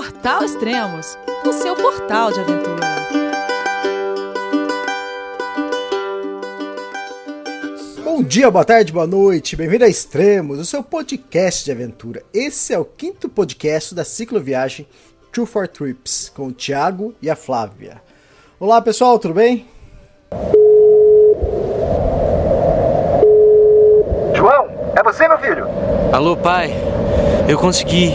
Portal Extremos, o seu portal de aventura. Bom dia, boa tarde, boa noite, bem-vindo a Extremos, o seu podcast de aventura. Esse é o quinto podcast da cicloviagem Two for Trips, com o Thiago e a Flávia. Olá pessoal, tudo bem? João, é você, meu filho? Alô, pai. Eu consegui.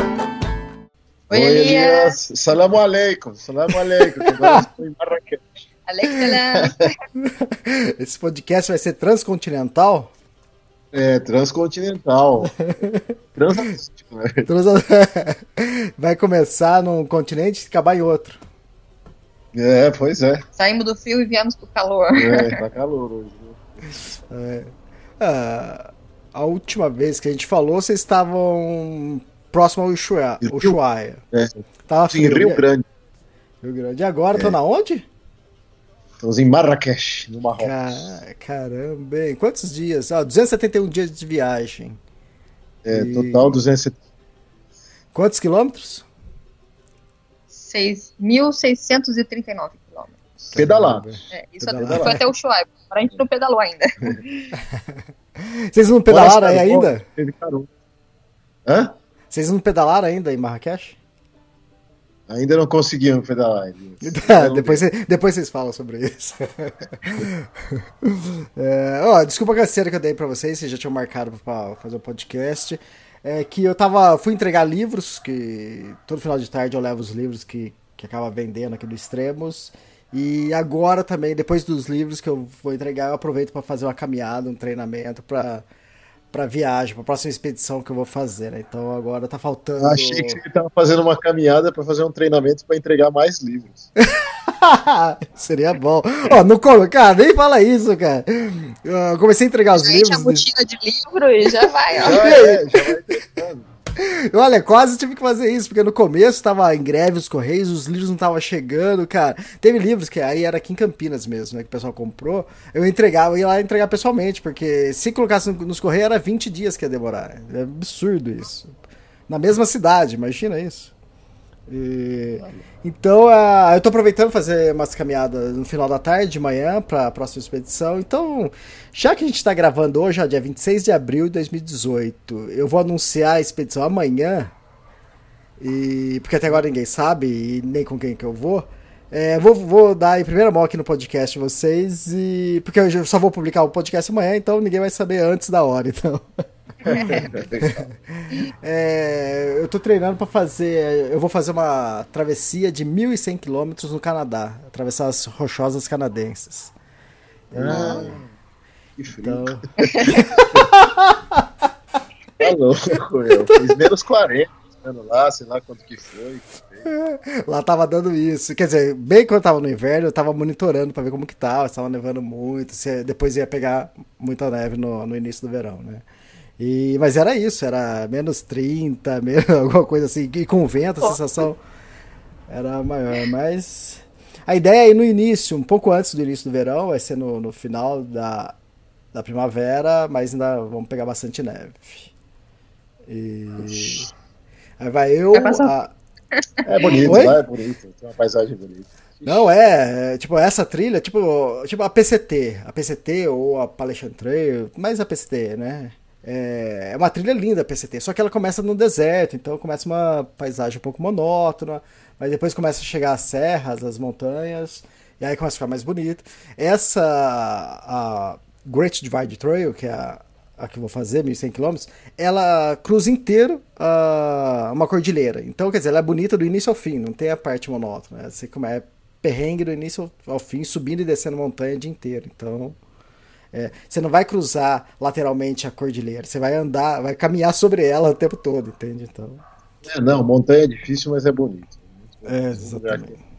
Oi, Elias. Salam aleikum. Salam aleikum. Agora estou em Marrakech. Esse podcast vai ser transcontinental? É, transcontinental. Transatlântico, né? Vai começar num continente e acabar em outro. É, pois é. Saímos do frio e viemos pro calor. É, tá calor hoje. É. Ah, a última vez que a gente falou, vocês estavam próximo ao Ushuaia. Ushuaia. É. Tava Sim, frio. Rio Grande. Rio Grande. E agora, estão na onde? Estamos em Marrakech, no Marrocos. Ca- Caramba, hein? quantos dias? Ah, 271 dias de viagem. É, E- total 270. Quantos quilômetros? 6.639 quilômetros. Pedalado. É, isso Pedalado. até, foi até o. Agora a gente não pedalou ainda. Vocês não pedalaram aí ainda? Teve carona. Hã? Vocês não pedalaram ainda em Marrakech? Ainda não conseguimos pedalar. Tá, Não, depois, depois vocês falam sobre isso. É, ó, desculpa a canseira que eu dei pra vocês, vocês já tinham marcado pra fazer o podcast. É que eu tava. Fui entregar livros, que todo final de tarde eu levo os livros que, que acaba vendendo aqui do Extremos. E agora também, depois dos livros que eu vou entregar, eu aproveito pra fazer uma caminhada, um treinamento pra, pra viagem, pra próxima expedição que eu vou fazer, né? Então agora tá faltando. Achei que você estava fazendo uma caminhada para fazer um treinamento para entregar mais livros. Seria bom. Ó, no come, cara, nem fala isso, cara. Eu comecei a entregar os Já enche a livros. mochila de livro e já vai, ó. Já é, já vai entregando. Olha, quase tive que fazer isso, porque no começo tava em greve os Correios, os livros não estavam chegando, cara. Teve livros que aí era aqui em Campinas mesmo, né? Que o pessoal comprou. Eu entregava, eu ia lá entregar pessoalmente, porque se colocasse nos Correios era 20 dias que ia demorar. É absurdo isso. Na mesma cidade, imagina isso. E- Então, ah, eu tô aproveitando fazer umas caminhadas no final da tarde, de manhã, pra próxima expedição. Então, já que a gente tá gravando hoje, ó, dia 26 de abril de 2018, eu vou anunciar a expedição amanhã, e porque até agora ninguém sabe, e nem com quem que eu vou. É, vou, vou dar em primeira mão aqui no podcast vocês, e porque eu só vou publicar o podcast amanhã, então ninguém vai saber antes da hora, então... É, eu tô treinando pra fazer. Eu vou fazer uma travessia de 1.100 quilômetros no Canadá, atravessar as rochosas canadenses. Ah, que frio. Então, Tá louco, meu. Fiz menos 40, ficando lá, sei lá quanto que foi. lá tava dando isso. Quer dizer, bem quando tava no inverno, eu tava monitorando pra ver como que tava, se tava nevando muito, se depois ia pegar muita neve no, no início do verão, né? E, mas era isso, era menos 30, menos, alguma coisa assim, e com vento a sensação era maior, mas a ideia é ir no início, um pouco antes do início do verão, vai ser no, no final da, da primavera, mas ainda vamos pegar bastante neve. E aí vai eu. A- É bonito, Oi? é bonito. Tem uma paisagem bonita. Não, é, é, tipo, essa trilha, tipo, tipo a PCT, a PCT ou a Appalachian Trail, mais a PCT, né? É, é uma trilha linda a PCT, só que ela começa no deserto, então começa uma paisagem um pouco monótona, mas depois começa a chegar as serras, as montanhas, e aí começa a ficar mais bonito. Essa, a Great Divide Trail, que é a, a que eu vou fazer, 1.100 km, ela cruza inteiro ah, uma cordilheira. Então, quer dizer, ela é bonita do início ao fim, não tem a parte monótona. Né? Você começa perrengue do início ao fim, subindo e descendo montanha o dia inteiro. Então, é, você não vai cruzar lateralmente a cordilheira, você vai andar, vai caminhar sobre ela o tempo todo, entende? Então, É, não, montanha é difícil, mas é bonito. É, exatamente.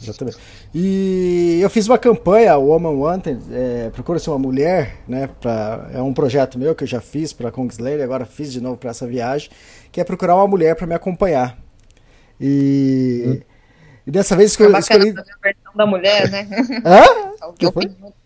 Exatamente. E eu fiz uma campanha, o Woman Wanted, é, procura-se uma mulher, né? Pra, é um projeto meu que eu já fiz para Kingslayer, agora fiz de novo para essa viagem, que é procurar uma mulher para me acompanhar. E, hum. e dessa vez escolhi. É bacana escolhi... a versão da mulher, né? Hã?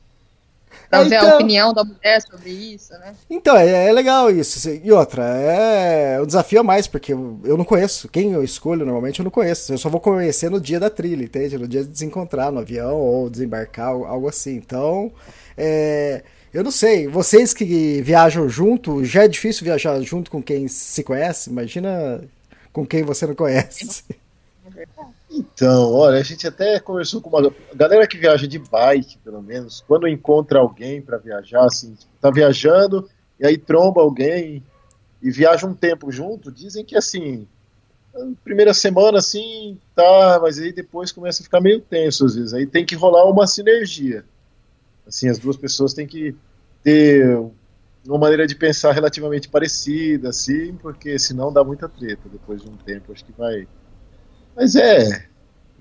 Pra ver então, a opinião da mulher sobre isso, né? Então, é, é, legal isso. E outra, é um desafio a mais, porque eu, eu, não conheço. Quem eu escolho normalmente eu não conheço. Eu só vou conhecer no dia da trilha, entende? No dia de desencontrar no avião ou desembarcar, algo assim. Então, é, eu não sei. Vocês que viajam junto, já é difícil viajar junto com quem se conhece? Imagina com quem você não conhece. É verdade. Então, olha, a gente até conversou com uma galera que viaja de bike, pelo menos, quando encontra alguém para viajar, assim, tá viajando e aí tromba alguém e viaja um tempo junto, dizem que assim, primeira semana assim, tá, mas aí depois começa a ficar meio tenso às vezes, aí tem que rolar uma sinergia. Assim, as duas pessoas têm que ter uma maneira de pensar relativamente parecida, assim, porque senão dá muita treta depois de um tempo, acho que vai mas é.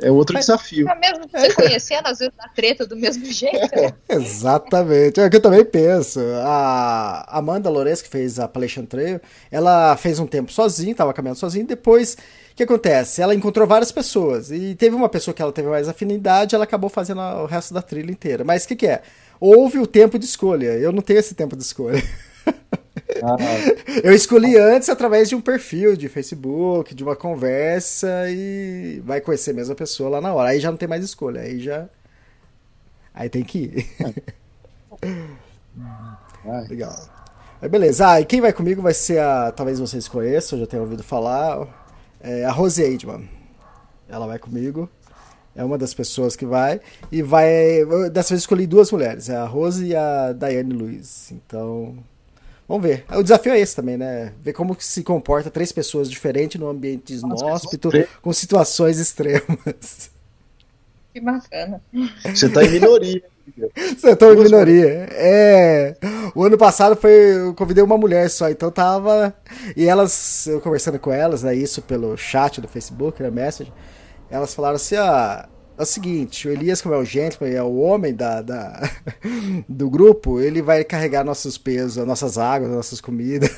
É outro Mas, desafio. É mesmo você conhecendo, às vezes, a treta do mesmo jeito. Né? Exatamente. É o que eu também penso. A Amanda Lourenço, que fez a Appalachian Trail, ela fez um tempo sozinha, estava caminhando sozinha, depois o que acontece? Ela encontrou várias pessoas e teve uma pessoa que ela teve mais afinidade, ela acabou fazendo o resto da trilha inteira. Mas o que, que é? Houve o tempo de escolha. Eu não tenho esse tempo de escolha. Ah. Eu escolhi antes através de um perfil de Facebook, de uma conversa e vai conhecer mesmo a pessoa lá na hora. Aí já não tem mais escolha, aí já. Aí tem que ir. Legal. Aí beleza. Ah, e quem vai comigo vai ser a. Talvez vocês conheçam, já tenham ouvido falar. É a Rose Eidman. Ela vai comigo. É uma das pessoas que vai. E vai. Dessa vez escolhi duas mulheres, é a Rose e a Daiane Luiz. Então, Vamos ver. O desafio é esse também, né? Ver como se comporta três pessoas diferentes num ambiente inóspito, com situações extremas. Que bacana. Você tá em minoria. Você tá em minoria. É. O ano passado foi. Eu convidei uma mulher só, então tava. E elas, eu conversando com elas, né? Isso pelo chat do Facebook, né? Message. Elas falaram assim: ah, é o seguinte, o Elias, como é o gentleman, é o homem da, da, do grupo, ele vai carregar nossos pesos, nossas águas, nossas comidas.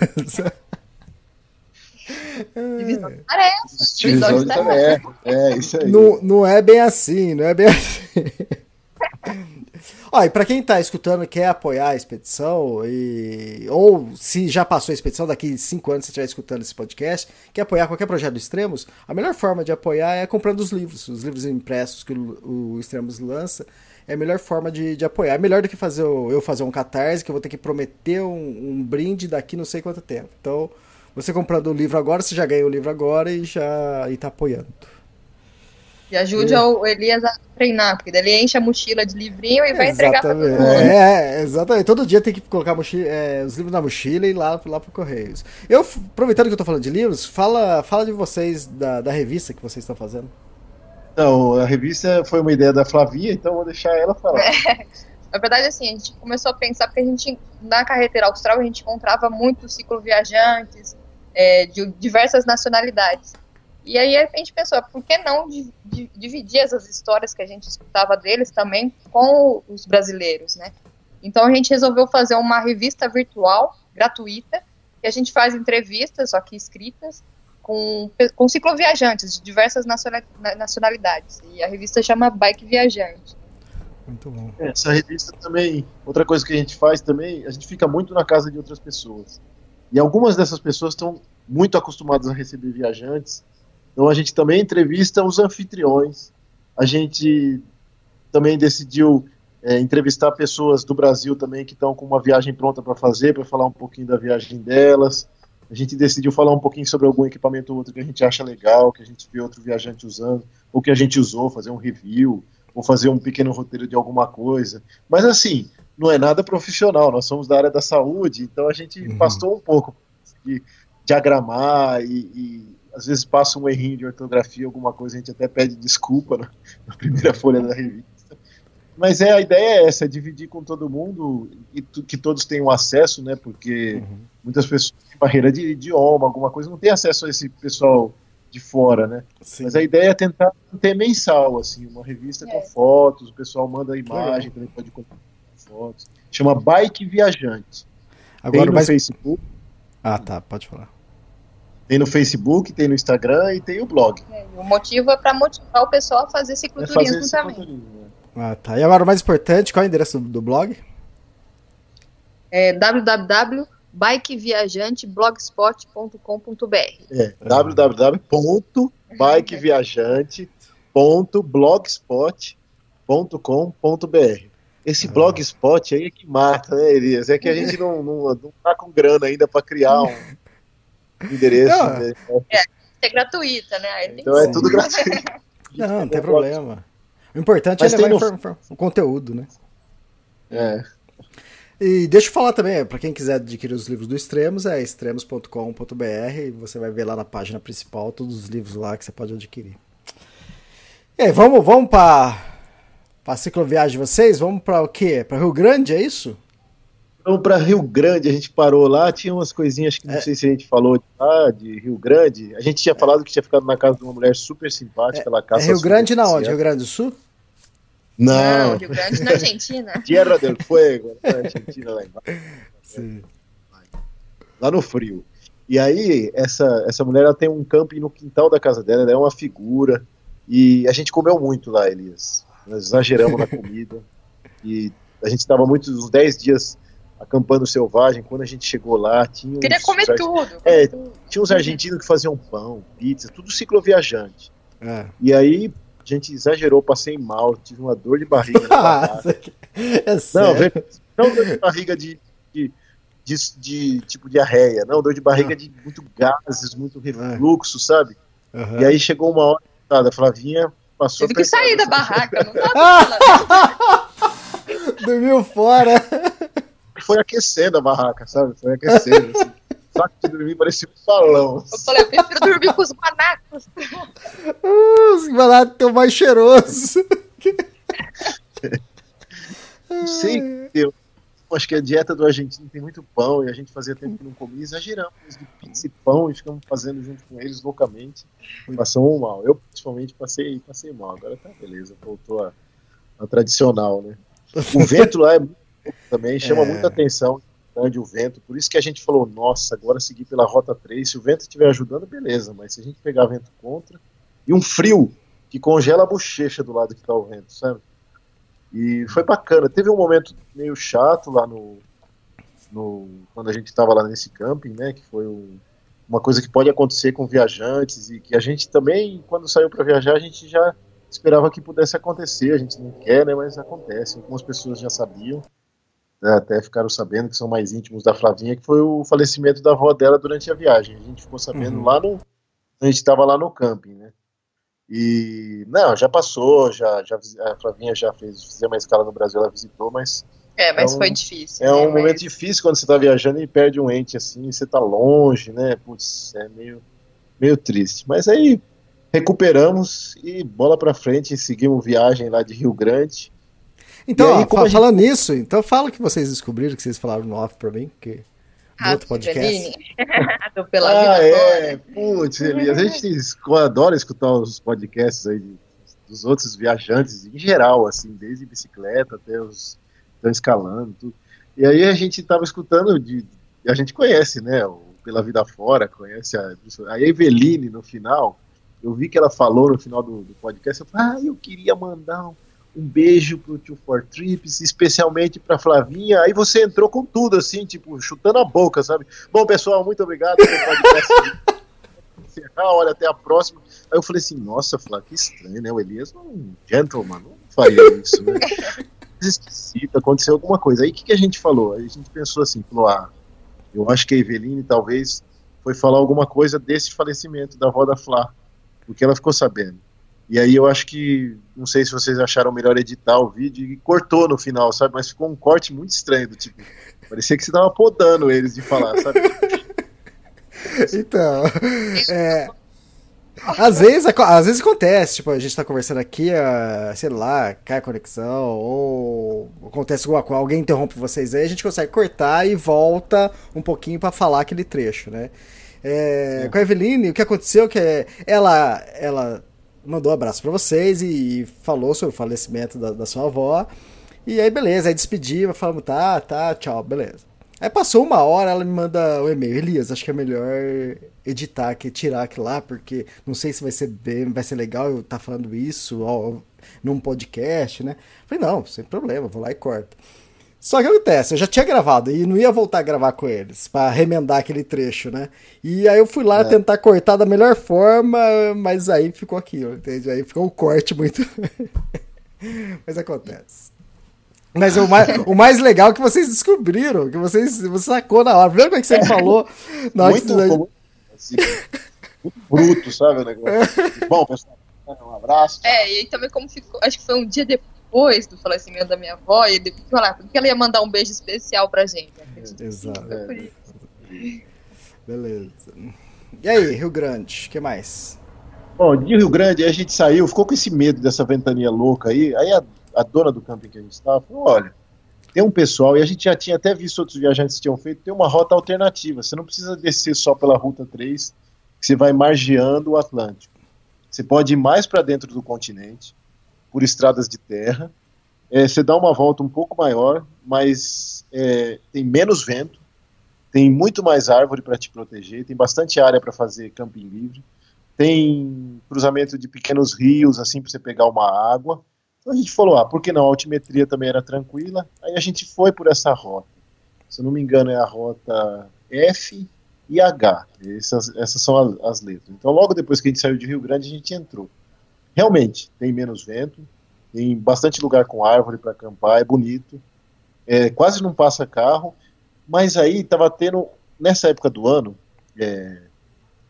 Divisão de tarefas. Divisão de tarefas. É, isso aí. Não, não é bem assim, não é bem assim. Ó, e para quem está escutando e quer apoiar a expedição, e, ou se já passou a expedição, daqui cinco anos você estiver escutando esse podcast, quer apoiar qualquer projeto do Extremos, a melhor forma de apoiar é comprando os livros, os livros impressos que o, o Extremos lança. É a melhor forma de, de apoiar. É melhor do que fazer o, eu fazer um catarse, que eu vou ter que prometer um, um brinde daqui não sei quanto tempo. Então, você comprando o livro agora, você já ganha o livro agora e já está apoiando. E ajude é. o Elias a treinar, porque daí ele enche a mochila de livrinho e vai exatamente. entregar pra todo mundo. É, exatamente. Todo dia tem que colocar mochila, é, os livros na mochila e ir lá, lá pro Correios. Eu, aproveitando que eu tô falando de livros, fala, fala de vocês, da, da revista que vocês estão fazendo. Então, a revista foi uma ideia da Flavia, então vou deixar ela falar. É. Na verdade, assim, a gente começou a pensar, porque a gente, na carretera austral, a gente encontrava muitos cicloviajantes é, de diversas nacionalidades. E aí a gente pensou, por que não dividir essas histórias que a gente escutava deles também com os brasileiros, né? Então a gente resolveu fazer uma revista virtual, gratuita, que a gente faz entrevistas, só que escritas, com, com cicloviajantes de diversas nacionalidades. E a revista chama Bike Viajante. Muito bom. É, essa revista também, outra coisa que a gente faz também, a gente fica muito na casa de outras pessoas. E algumas dessas pessoas estão muito acostumadas a receber viajantes então a gente também entrevista os anfitriões. A gente também decidiu é, entrevistar pessoas do Brasil também que estão com uma viagem pronta para fazer, para falar um pouquinho da viagem delas. A gente decidiu falar um pouquinho sobre algum equipamento ou outro que a gente acha legal, que a gente vê outro viajante usando, ou que a gente usou, fazer um review, ou fazer um pequeno roteiro de alguma coisa. Mas assim, não é nada profissional, nós somos da área da saúde, então a gente uhum. pastou um pouco de diagramar e, e às vezes passa um errinho de ortografia, alguma coisa, a gente até pede desculpa na, na primeira folha da revista. Mas é, a ideia é essa, é dividir com todo mundo e que todos tenham acesso, né? Porque uhum. muitas pessoas têm barreira de idioma, alguma coisa, não tem acesso a esse pessoal de fora, né? Sim. Mas a ideia é tentar ter mensal, assim, uma revista com É. fotos, o pessoal manda imagem, também pode comprar fotos. Chama Bike Viajante. Agora tem no mais. Facebook, Ah, tá, pode falar. Tem no Facebook, tem no Instagram e tem o blog. É, o motivo é para motivar o pessoal a fazer É cicloturismo fazer esse também. cicloturismo, né? Ah, tá. E agora o mais importante, qual é o endereço do, do blog? É www.bikeviajante.blogspot.com.br É www.bikeviajante.blogspot.com.br Esse blogspot aí é que mata, né, Elias? É que a gente não, não, não tá com grana ainda para criar um endereço. Não. né? É gratuita, né? Então é tudo gratuito. Não, não tem problema. O importante Mas é levar no- o conteúdo, né? É. E deixa eu falar também, para quem quiser adquirir os livros do Extremos, é extremos.com.br e você vai ver lá na página principal todos os livros lá que você pode adquirir. E aí, vamos, vamos para a cicloviagem de vocês? Vamos para o quê? Para Rio Grande, é isso? Vamos para Rio Grande, a gente parou lá, tinha umas coisinhas que não É. sei se a gente falou de lá, de Rio Grande. A gente tinha falado que tinha ficado na casa de uma mulher super simpática, ela É caça Rio Grande na onde? Rio Grande do Sul? Não, Não, Rio Grande na Argentina. Tierra del Fuego, na Argentina lá embaixo. Sim. lá no frio. E aí, essa, essa mulher ela tem um camping no quintal da casa dela, ela é uma figura. E a gente comeu muito lá, Elias. Nós exageramos na comida. E a gente estava muitos, uns 10 dias acampando selvagem. Quando a gente chegou lá, tinha uns, Queria comer uns, tudo. É, comer tudo. tinha uns argentinos que faziam pão, pizza, tudo cicloviajante. É. E aí, a gente exagerou, passei mal, tive uma dor de barriga. Nossa, é Não, não dor de barriga de, de, de, de tipo diarreia, não, dor de barriga de muito gases, muito refluxo, sabe? Aham. E aí chegou uma hora, a Flavinha passou. Tive que sair da barraca, não tava Dormiu fora. Foi aquecendo a barraca, sabe? Foi aquecendo. Assim. Saco de dormir parecia um balão. Eu falei, eu prefiro dormir com os manacos. Os baratos tão mais cheirosos. Não sei, eu acho que a dieta do argentino tem muito pão e a gente fazia tempo que não comia, exageramos de pizza e pão e ficamos fazendo junto com eles loucamente. Passamos mal. Eu, principalmente, passei, passei mal. Agora tá beleza, voltou a, a tradicional, né? O vento lá é muito também, chama É. muita atenção grande o vento, por isso que a gente falou, nossa, agora seguir pela rota 3, se o vento estiver ajudando, beleza, mas se a gente pegar vento contra, e um frio que congela a bochecha do lado que tá o vento, sabe? E foi bacana. Teve um momento meio chato lá no, no quando a gente estava lá nesse camping, né? Que foi um- uma coisa que pode acontecer com viajantes e que a gente também, quando saiu para viajar, a gente já esperava que pudesse acontecer. A gente não quer, né? Mas acontece. Algumas pessoas já sabiam, né, até ficaram sabendo que são mais íntimos da Flavinha, que foi o falecimento da avó dela durante a viagem. A gente ficou sabendo Uhum. lá no, a gente estava lá no camping, né? E não, já passou, já, já a Flavinha já fez, fizemos uma escala no Brasil, ela visitou, mas É, mas É um- foi difícil. é né? um Mas- momento difícil quando você tá viajando e perde um ente assim, você tá longe, né? Putz, é meio, meio triste. Mas aí recuperamos e bola pra frente, seguimos viagem lá de Rio Grande. Então, E aí, ó, como fa- a gente- falando nisso, então fala o que vocês descobriram, que vocês falaram no off pra mim, que no Ah, outro podcast. Do Pela ah, Vida é, putz, Elias, a gente adora escutar os podcasts aí de- dos outros viajantes, em geral, assim, desde bicicleta até os que estão escalando, tudo. E aí a gente tava escutando, de, a gente conhece, né, o Pela Vida Fora, conhece a, a Eveline no final, eu vi que ela falou no final do, do podcast, eu falei, ah, eu queria mandar um, um beijo pro Tio For Trips, especialmente pra Flavinha, aí você entrou com tudo, assim, tipo, chutando a boca, sabe? Bom, pessoal, muito obrigado pelo podcast. encerrar, olha, até a próxima. Aí eu falei assim, nossa, Flávio, que estranho, né? O Elias é um gentleman, não faria isso, né? Esquisito, aconteceu alguma coisa. Aí o que, que a gente falou? Aí a gente pensou assim, falou, ah, eu acho que a Eveline talvez foi falar alguma coisa desse falecimento da avó da Flá, porque ela ficou sabendo. E aí eu acho que, não sei se vocês acharam melhor editar o vídeo e cortou no final, sabe? Mas ficou um corte muito estranho, do tipo, parecia que você tava podando eles de falar, sabe? Então, é, às, vezes, às vezes acontece, tipo, a gente tá conversando aqui, ah, sei lá, cai a conexão, ou acontece alguma coisa, alguém interrompe vocês aí, a gente consegue cortar e volta um pouquinho pra falar aquele trecho, né? É, com a Eveline, o que aconteceu que é, ela, ela mandou um abraço para vocês e falou sobre o falecimento da, da sua avó. E aí, beleza, aí despediu, falamos, tá, tá, tchau, beleza. Aí passou uma hora, ela me manda o e-mail. Elias, acho que é melhor editar aqui, tirar aquilo lá, porque não sei se vai ser bem, vai ser legal eu estar tá falando isso ó, num podcast, né? Falei, não, sem problema, vou lá e corto. Só que acontece, eu já tinha gravado e não ia voltar a gravar com eles, para remendar aquele trecho, né? E aí eu fui lá é. tentar cortar da melhor forma, mas aí ficou aquilo, entende? Aí ficou um corte muito. mas acontece. Mas o mais, o mais legal é que vocês descobriram, que vocês você sacou na hora. Primeiro como é que você falou na hora muito, que você... assim, muito bruto, sabe? O negócio. Bom, pessoal, um abraço. É, e aí também como ficou, acho que foi um dia depois depois do falecimento da minha avó, e depois falar, porque ela ia mandar um beijo especial pra gente. Exato. Beleza. E aí, Rio Grande, o que mais? Bom, de Rio Grande, a gente saiu, ficou com esse medo dessa ventania louca aí. Aí a, a dona do camping que a gente estava falou: olha, tem um pessoal, e a gente já tinha até visto outros viajantes que tinham feito, tem uma rota alternativa. Você não precisa descer só pela Ruta 3, que você vai margeando o Atlântico. Você pode ir mais para dentro do continente, por estradas de terra. É, você dá uma volta um pouco maior, mas é, tem menos vento, tem muito mais árvore para te proteger, tem bastante área para fazer camping livre, tem cruzamento de pequenos rios assim para você pegar uma água. Então a gente falou, ah, por que não? A altimetria também era tranquila. Aí a gente foi por essa rota. Se eu não me engano é a rota F e H. Essas, essas são as, as letras. Então logo depois que a gente saiu de Rio Grande a gente entrou. Realmente, tem menos vento, tem bastante lugar com árvore para acampar, é bonito, é, quase não passa carro, mas aí estava tendo, nessa época do ano, é,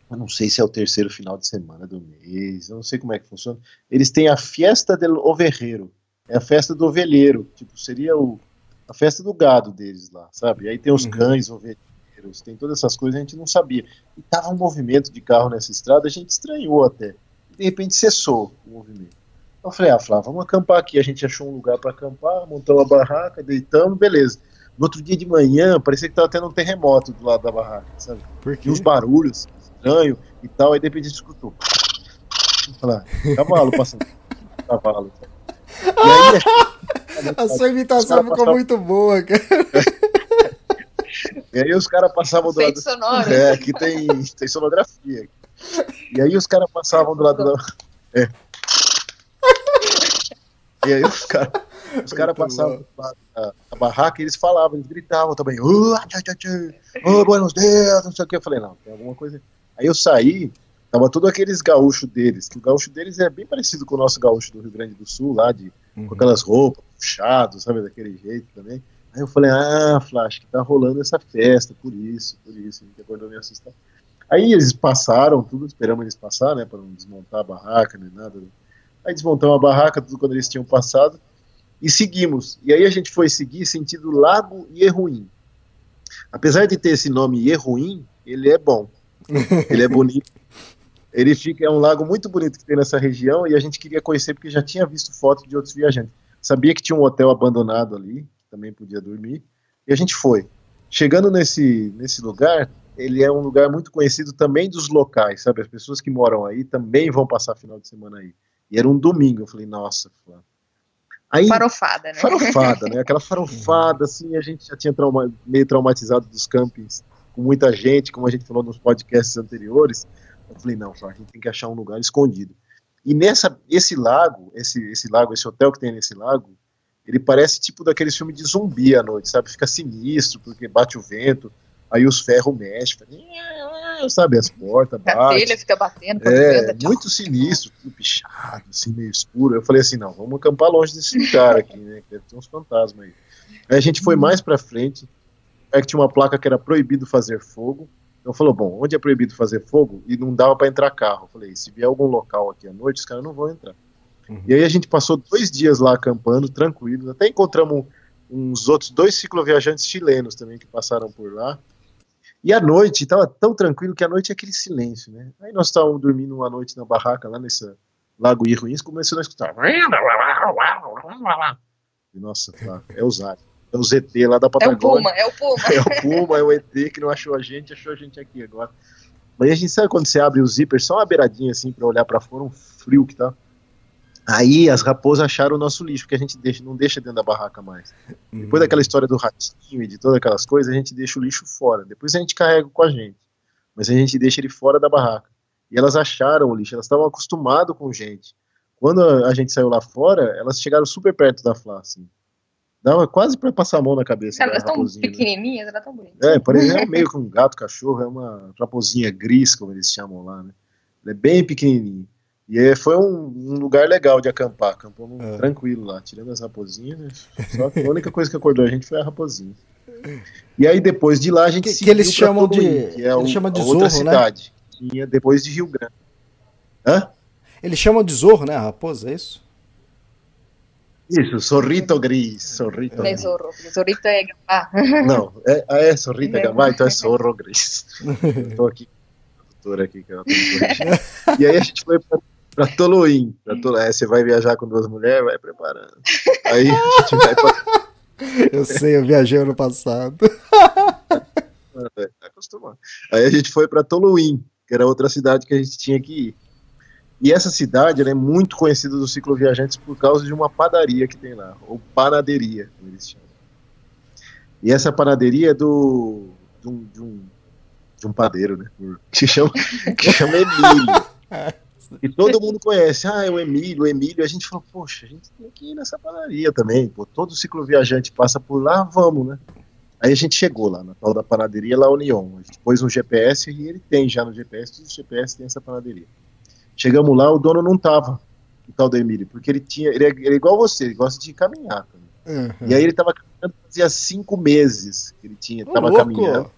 eu não sei se é o terceiro final de semana do mês, eu não sei como é que funciona, eles têm a Fiesta del Ovelheiro, é a festa do ovelheiro, tipo, seria o, a festa do gado deles lá, sabe? Aí tem os uhum. cães ovelheiros, tem todas essas coisas, a gente não sabia. E tava um movimento de carro nessa estrada, a gente estranhou até de repente cessou o movimento. Eu falei, ah, Flávio, vamos acampar aqui. A gente achou um lugar para acampar, montamos a barraca, deitamos, beleza. No outro dia de manhã, parecia que tava tendo um terremoto do lado da barraca, sabe? Por quê? E uns barulhos estranhos e tal, aí de repente a gente escutou. Falar, cavalo passando. cavalo. E aí, a sua imitação ficou passavam... muito boa, cara. e aí os caras passavam do lado. Sonoro. É, aqui tem, tem sonografia. E aí os caras passavam do lado da. É. E aí os caras os cara passavam do lado da, da, barraca e eles falavam, eles gritavam também. Oh, buenos dias, não sei o que. Eu falei, não, tem alguma coisa. Aí eu saí, tava tudo aqueles gaúchos deles, que o gaúcho deles é bem parecido com o nosso gaúcho do Rio Grande do Sul, lá, de, uhum. com aquelas roupas, puxados, sabe, daquele jeito também. Aí eu falei, ah, Flash, que tá rolando essa festa, por isso, por isso, a gente acordou meio assustado. Aí eles passaram, tudo, esperamos eles passar, né, para não desmontar a barraca nem nada. Aí desmontamos a barraca, tudo quando eles tinham passado, e seguimos. E aí a gente foi seguir sentido Lago Ierruim. Apesar de ter esse nome Ierruim, ele é bom. Ele é bonito. Ele fica, é um lago muito bonito que tem nessa região e a gente queria conhecer porque já tinha visto fotos de outros viajantes. Sabia que tinha um hotel abandonado ali, que também podia dormir, e a gente foi. Chegando nesse, nesse lugar, ele é um lugar muito conhecido também dos locais, sabe? As pessoas que moram aí também vão passar final de semana aí. E era um domingo, eu falei, nossa, Aí, farofada, né? Farofada, né? Aquela farofada, assim, a gente já tinha trauma, meio traumatizado dos campings com muita gente, como a gente falou nos podcasts anteriores. Eu falei, não, a gente tem que achar um lugar escondido. E nessa, esse lago, esse, esse lago, esse hotel que tem nesse lago, ele parece tipo daqueles filmes de zumbi à noite, sabe? Fica sinistro, porque bate o vento, aí os ferros mexem, sabe, as portas, bate. A telha fica batendo. É, muito sinistro, tudo pichado, assim, meio escuro. Eu falei assim, não, vamos acampar longe desse lugar aqui, né, deve ter uns fantasmas aí. Aí a gente foi mais pra frente, aí tinha uma placa que era proibido fazer fogo, então falou, bom, onde é proibido fazer fogo? E não dava para entrar carro. Eu falei, se vier algum local aqui à noite, os caras não vão entrar. Uhum. E aí a gente passou dois dias lá acampando, tranquilo, até encontramos uns outros dois cicloviajantes chilenos também que passaram por lá. E à noite, estava tão tranquilo que à noite é aquele silêncio, né? Aí nós estávamos dormindo uma noite na barraca, lá nesse Lago Irruins, começou a escutar. E, nossa, tá, é o Zag. É o ZT lá da Patagônia. É o Puma, é o Puma. é o Puma, é o ET que não achou a gente, achou a gente aqui agora. Mas a gente sabe quando você abre o zíper, só uma beiradinha assim pra olhar pra fora, um frio que tá. Aí as raposas acharam o nosso lixo, que a gente deixa, não deixa dentro da barraca mais. Depois daquela história do ratinho e de todas aquelas coisas, a gente deixa o lixo fora. Depois a gente carrega com a gente. Mas a gente deixa ele fora da barraca. E elas acharam o lixo, elas estavam acostumadas com gente. Quando a gente saiu lá fora, elas chegaram super perto da Flá, assim. Dava quase pra passar a mão na cabeça. Elas raposinha, né? pequenininhas, elas estão bonitas. É, por exemplo, é meio que um gato cachorro, é uma raposinha gris, como eles chamam lá, né? Ela é bem pequenininha. E aí foi um, um lugar legal de acampar, acampamos É. tranquilo lá, tirando as raposinhas, né? Só que a única coisa que acordou a gente foi a raposinha. E aí depois de lá a gente Que- que seguiu eles chamam de- que é eles o- chamam de outra zorro, né? cidade, que tinha depois de Rio Grande. Hã? Eles chamam de zorro, né? A raposa, é isso? Isso, Sorrito Gris, Sorrito Não é Gris. zorro, zorrito é gambá. Não, é, ah, é Sorrito Gambá, então é Sorro Gris. Tô aqui aqui, que ela tá. E aí a gente foi pra, pra Toloim. Pra Tolo, é, você vai viajar com duas mulheres, vai preparando. Aí a gente vai pra Eu sei, eu viajei ano passado. É, tá acostumado. Aí a gente foi para Toluim, que era outra cidade que a gente tinha que ir. E essa cidade é muito conhecida dos cicloviajantes por causa de uma padaria que tem lá, ou panaderia, como eles chamam. E essa panaderia é do de um, de um, de um padeiro, né? Que chama, que chama Emílio. E todo mundo conhece, ah, é o Emílio, o Emílio. A gente falou, poxa, a gente tem que ir nessa padaria também. Pô, todo cicloviajante passa por lá, vamos, né? Aí a gente chegou lá na tal da panaderia La Union. A gente pôs um GPS e ele tem já no GPS, todos os GPS tem essa panaderia. Chegamos lá, o dono não tava, o tal do Emílio, porque ele tinha. Ele é, ele é igual você, ele gosta de caminhar. também. Uhum. E aí ele tava caminhando fazia cinco meses que ele tinha, Ô, tava louco! caminhando.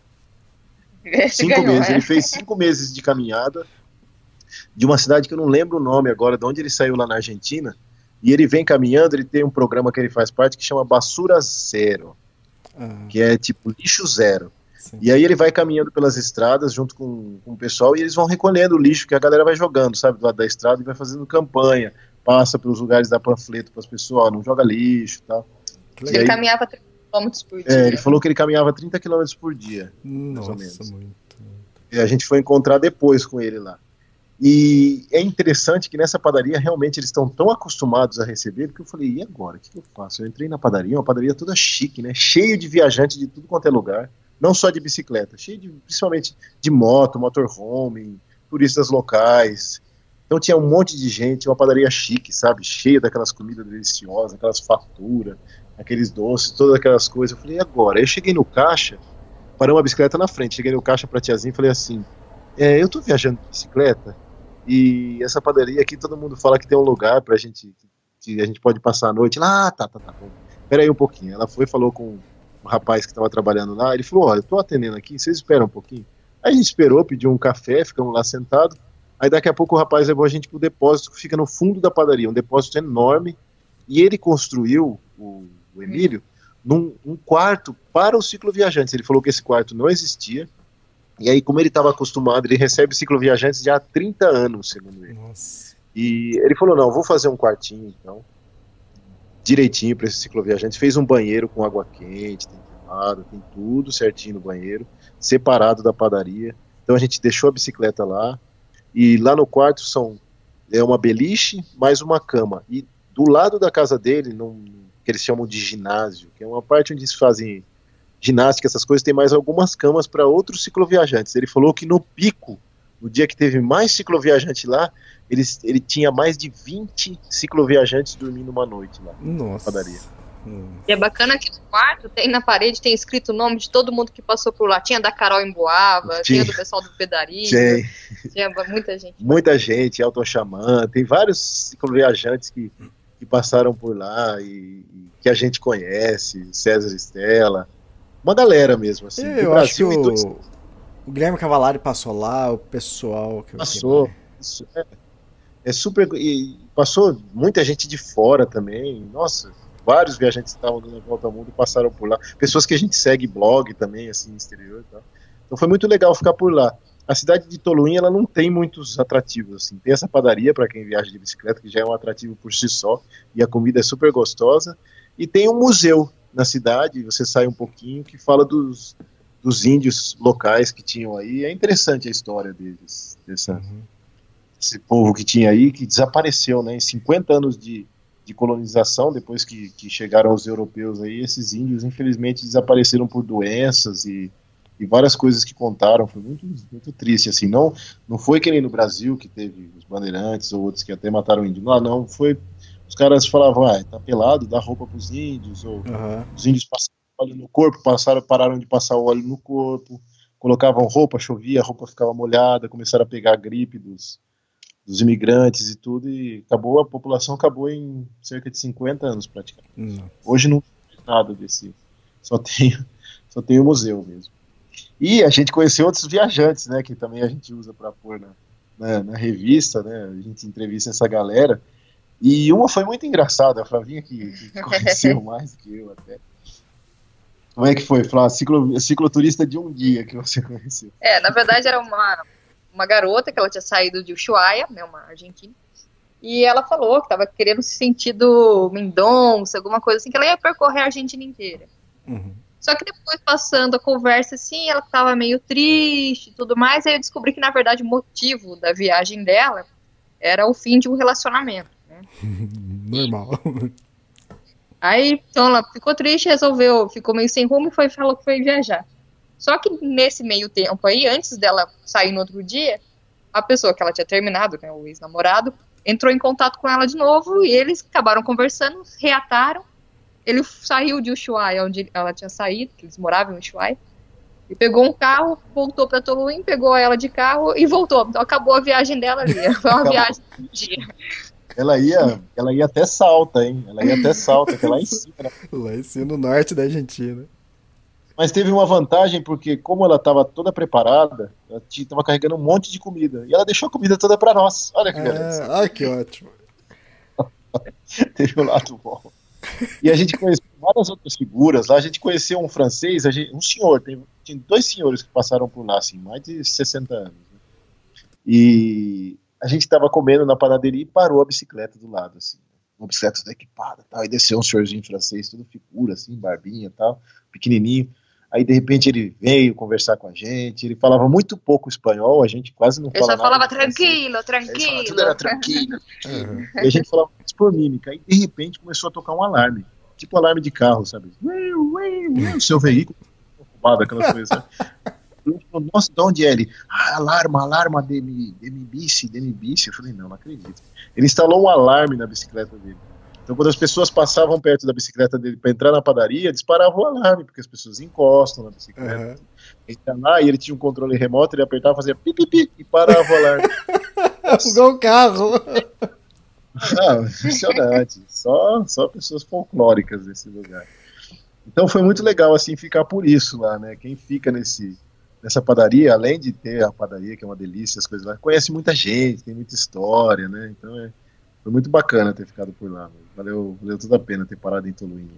Esse Cinco ganhou, meses. é. Ele fez cinco meses de caminhada de uma cidade que eu não lembro o nome agora, de onde ele saiu lá na Argentina. E ele vem caminhando, ele tem um programa que ele faz parte que chama Basura Zero, Uhum. que é tipo lixo zero. Sim. E aí ele vai caminhando pelas estradas junto com, com o pessoal e eles vão recolhendo o lixo que a galera vai jogando, sabe, do lado da estrada e vai fazendo campanha, passa pelos lugares da panfleto para as pessoas, ó, não joga lixo e tal. Ele aí- caminhava 30 km por dia. É, ele falou que ele caminhava 30 km por dia. Nossa, ou menos. muito. E a gente foi encontrar depois com ele lá. E é interessante que nessa padaria realmente eles estão tão acostumados a receber, porque eu falei, e agora? O que, que eu faço? Eu entrei na padaria, uma padaria toda chique, né? Cheio de viajantes de tudo quanto é lugar, não só de bicicleta, cheio de, principalmente de moto, motorhome, turistas locais. Então tinha um monte de gente, uma padaria chique, sabe? Cheia daquelas comidas deliciosas, aquelas faturas, aqueles doces, todas aquelas coisas. Eu falei, e agora? Eu cheguei no caixa, parei uma bicicleta na frente, cheguei no caixa pra tiazinha e falei assim, é, eu tô viajando de bicicleta e essa padaria aqui todo mundo fala que tem um lugar pra gente que a gente pode passar a noite lá. Ah, tá, tá, tá. Bom. Pera aí um pouquinho. Ela foi falou com um rapaz que estava trabalhando lá. Ele falou: Olha, eu tô atendendo aqui, vocês esperam um pouquinho. Aí a gente esperou, pediu um café, ficamos lá sentados. Aí daqui a pouco o rapaz levou a gente pro depósito que fica no fundo da padaria, um depósito enorme. E ele construiu, o, o Emílio, num um quarto para os cicloviajantes. Ele falou que esse quarto não existia. E aí, como ele estava acostumado, ele recebe cicloviajantes já há 30 anos, segundo ele. Nossa. E ele falou: não, vou fazer um quartinho, então, direitinho para esses cicloviajantes. Fez um banheiro com água quente, tem tomada, tem tudo certinho no banheiro, separado da padaria. Então a gente deixou a bicicleta lá. E lá no quarto são é uma beliche mais uma cama. E do lado da casa dele, num, que eles chamam de ginásio, que é uma parte onde se fazem ginástica, essas coisas, tem mais algumas camas para outros cicloviajantes. Ele falou que no pico, no dia que teve mais cicloviajante lá, ele, ele tinha mais de 20 cicloviajantes dormindo uma noite lá. Nossa. Padaria. Hum. E é bacana que no quarto tem na parede, tem escrito o nome de todo mundo que passou por lá. Tinha da Carol em Boava, tinha, Tinha. do pessoal do Pedaria, Tem tinha muita gente. muita gente, Elton Xamã, tem vários cicloviajantes que, que passaram por lá e, e que a gente conhece, César Estela, uma galera mesmo, assim, do Eu acho que Brasil e do o, o Guilherme Cavalari passou lá, o pessoal que eu vi Passou. Isso é, é super. E passou muita gente de fora também. Nossa, vários viajantes que estavam dando a volta ao mundo passaram por lá. Pessoas que a gente segue blog também, assim, exterior e tal. Então foi muito legal ficar por lá. A cidade de Toluim, ela não tem muitos atrativos, assim. Tem essa padaria para quem viaja de bicicleta, que já é um atrativo por si só, e a comida é super gostosa. E tem um museu na cidade, você sai um pouquinho, que fala dos, dos índios locais que tinham aí. É interessante a história deles, dessa, uhum. esse povo que tinha aí, que desapareceu, né? Em 50 anos de, de colonização, depois que, que chegaram os europeus aí, esses índios infelizmente desapareceram por doenças e, e várias coisas que contaram. Foi muito, muito triste, assim. Não, não foi que nem no Brasil, que teve os bandeirantes ou outros que até mataram índios. Não, não, foi... Os caras falavam, ah, tá pelado, dá roupa pros índios, ou uhum. os índios passaram óleo no corpo, passaram, pararam de passar o óleo no corpo, colocavam roupa, chovia, a roupa ficava molhada, começaram a pegar a gripe dos, dos imigrantes e tudo, e acabou, a população acabou em cerca de 50 anos praticamente. Nossa. Hoje não tem nada desse, só tem, só tem o museu mesmo. E a gente conheceu outros viajantes, né, que também a gente usa para pôr na, na, na, revista, né, a gente entrevista essa galera, e uma foi muito engraçada, a Flavinha que, que conheceu mais que eu até. Como é que foi, Flá? Ciclo, cicloturista de um dia que você conheceu. É, na verdade era uma, uma garota que ela tinha saído de Ushuaia, né, uma argentina, e ela falou que estava querendo se sentir do Mendonça, alguma coisa assim, que ela ia percorrer a Argentina inteira. Uhum. Só que depois, passando a conversa assim, ela estava meio triste e tudo mais, aí eu descobri que, na verdade, o motivo da viagem dela era o fim de um relacionamento. Né? Normal. Aí, então, ela ficou triste, resolveu, ficou meio sem rumo e foi, falou que foi viajar. Só que nesse meio tempo aí, antes dela sair no outro dia, a pessoa que ela tinha terminado, né, o ex-namorado, entrou em contato com ela de novo e eles acabaram conversando, reataram. Ele saiu de Ushuaia, onde ela tinha saído, que eles moravam em Ushuaia, e pegou um carro, voltou para Toluim, pegou ela de carro e voltou. Então acabou a viagem dela ali. Foi uma viagem de um dia. Ela ia, ela ia até Salta, hein? Ela ia até Salta, que é lá em cima. Né? Lá em cima, no norte da Argentina. Mas teve uma vantagem, porque como ela estava toda preparada, ela estava carregando um monte de comida. E ela deixou a comida toda para nós. Olha que é, beleza. Olha que ótimo. teve um lado bom. E a gente conheceu várias outras figuras. Lá a gente conheceu um francês, gente, um senhor, tem, tinha dois senhores que passaram por lá, assim, mais de 60 anos. Né? E a gente estava comendo na padaria e parou a bicicleta do lado, assim. Uma bicicleta toda equipada tal. E desceu um senhorzinho francês, todo figura, assim, barbinha tal, pequenininho. Aí, de repente, ele veio conversar com a gente. Ele falava muito pouco espanhol, a gente quase não falava. Eu só falava tranquilo, tranquilo. Falava, tudo era tranquilo. uhum. E a gente falava muito por mímica. E, de repente, começou a tocar um alarme. Tipo alarme de carro, sabe? O seu veículo, ocupado, aquelas coisas. Sabe? nossa, de onde é ele? Ah, alarma, alarma Demi, Demi Bici, Demi Bici. Eu falei, não, não acredito. Ele instalou um alarme na bicicleta dele. Então, quando as pessoas passavam perto da bicicleta dele para entrar na padaria, disparava o alarme, porque as pessoas encostam na bicicleta. Uhum. lá e ele tinha um controle remoto, ele apertava, fazia pi, pi, pi e parava o alarme. Igual o carro. Ah, impressionante. Só, só pessoas folclóricas nesse lugar. Então foi muito legal assim ficar por isso lá, né? Quem fica nesse nessa padaria, além de ter a padaria, que é uma delícia, as coisas lá, conhece muita gente, tem muita história, né? Então é, foi muito bacana ter ficado por lá. Valeu, valeu toda a pena ter parado em Toluim.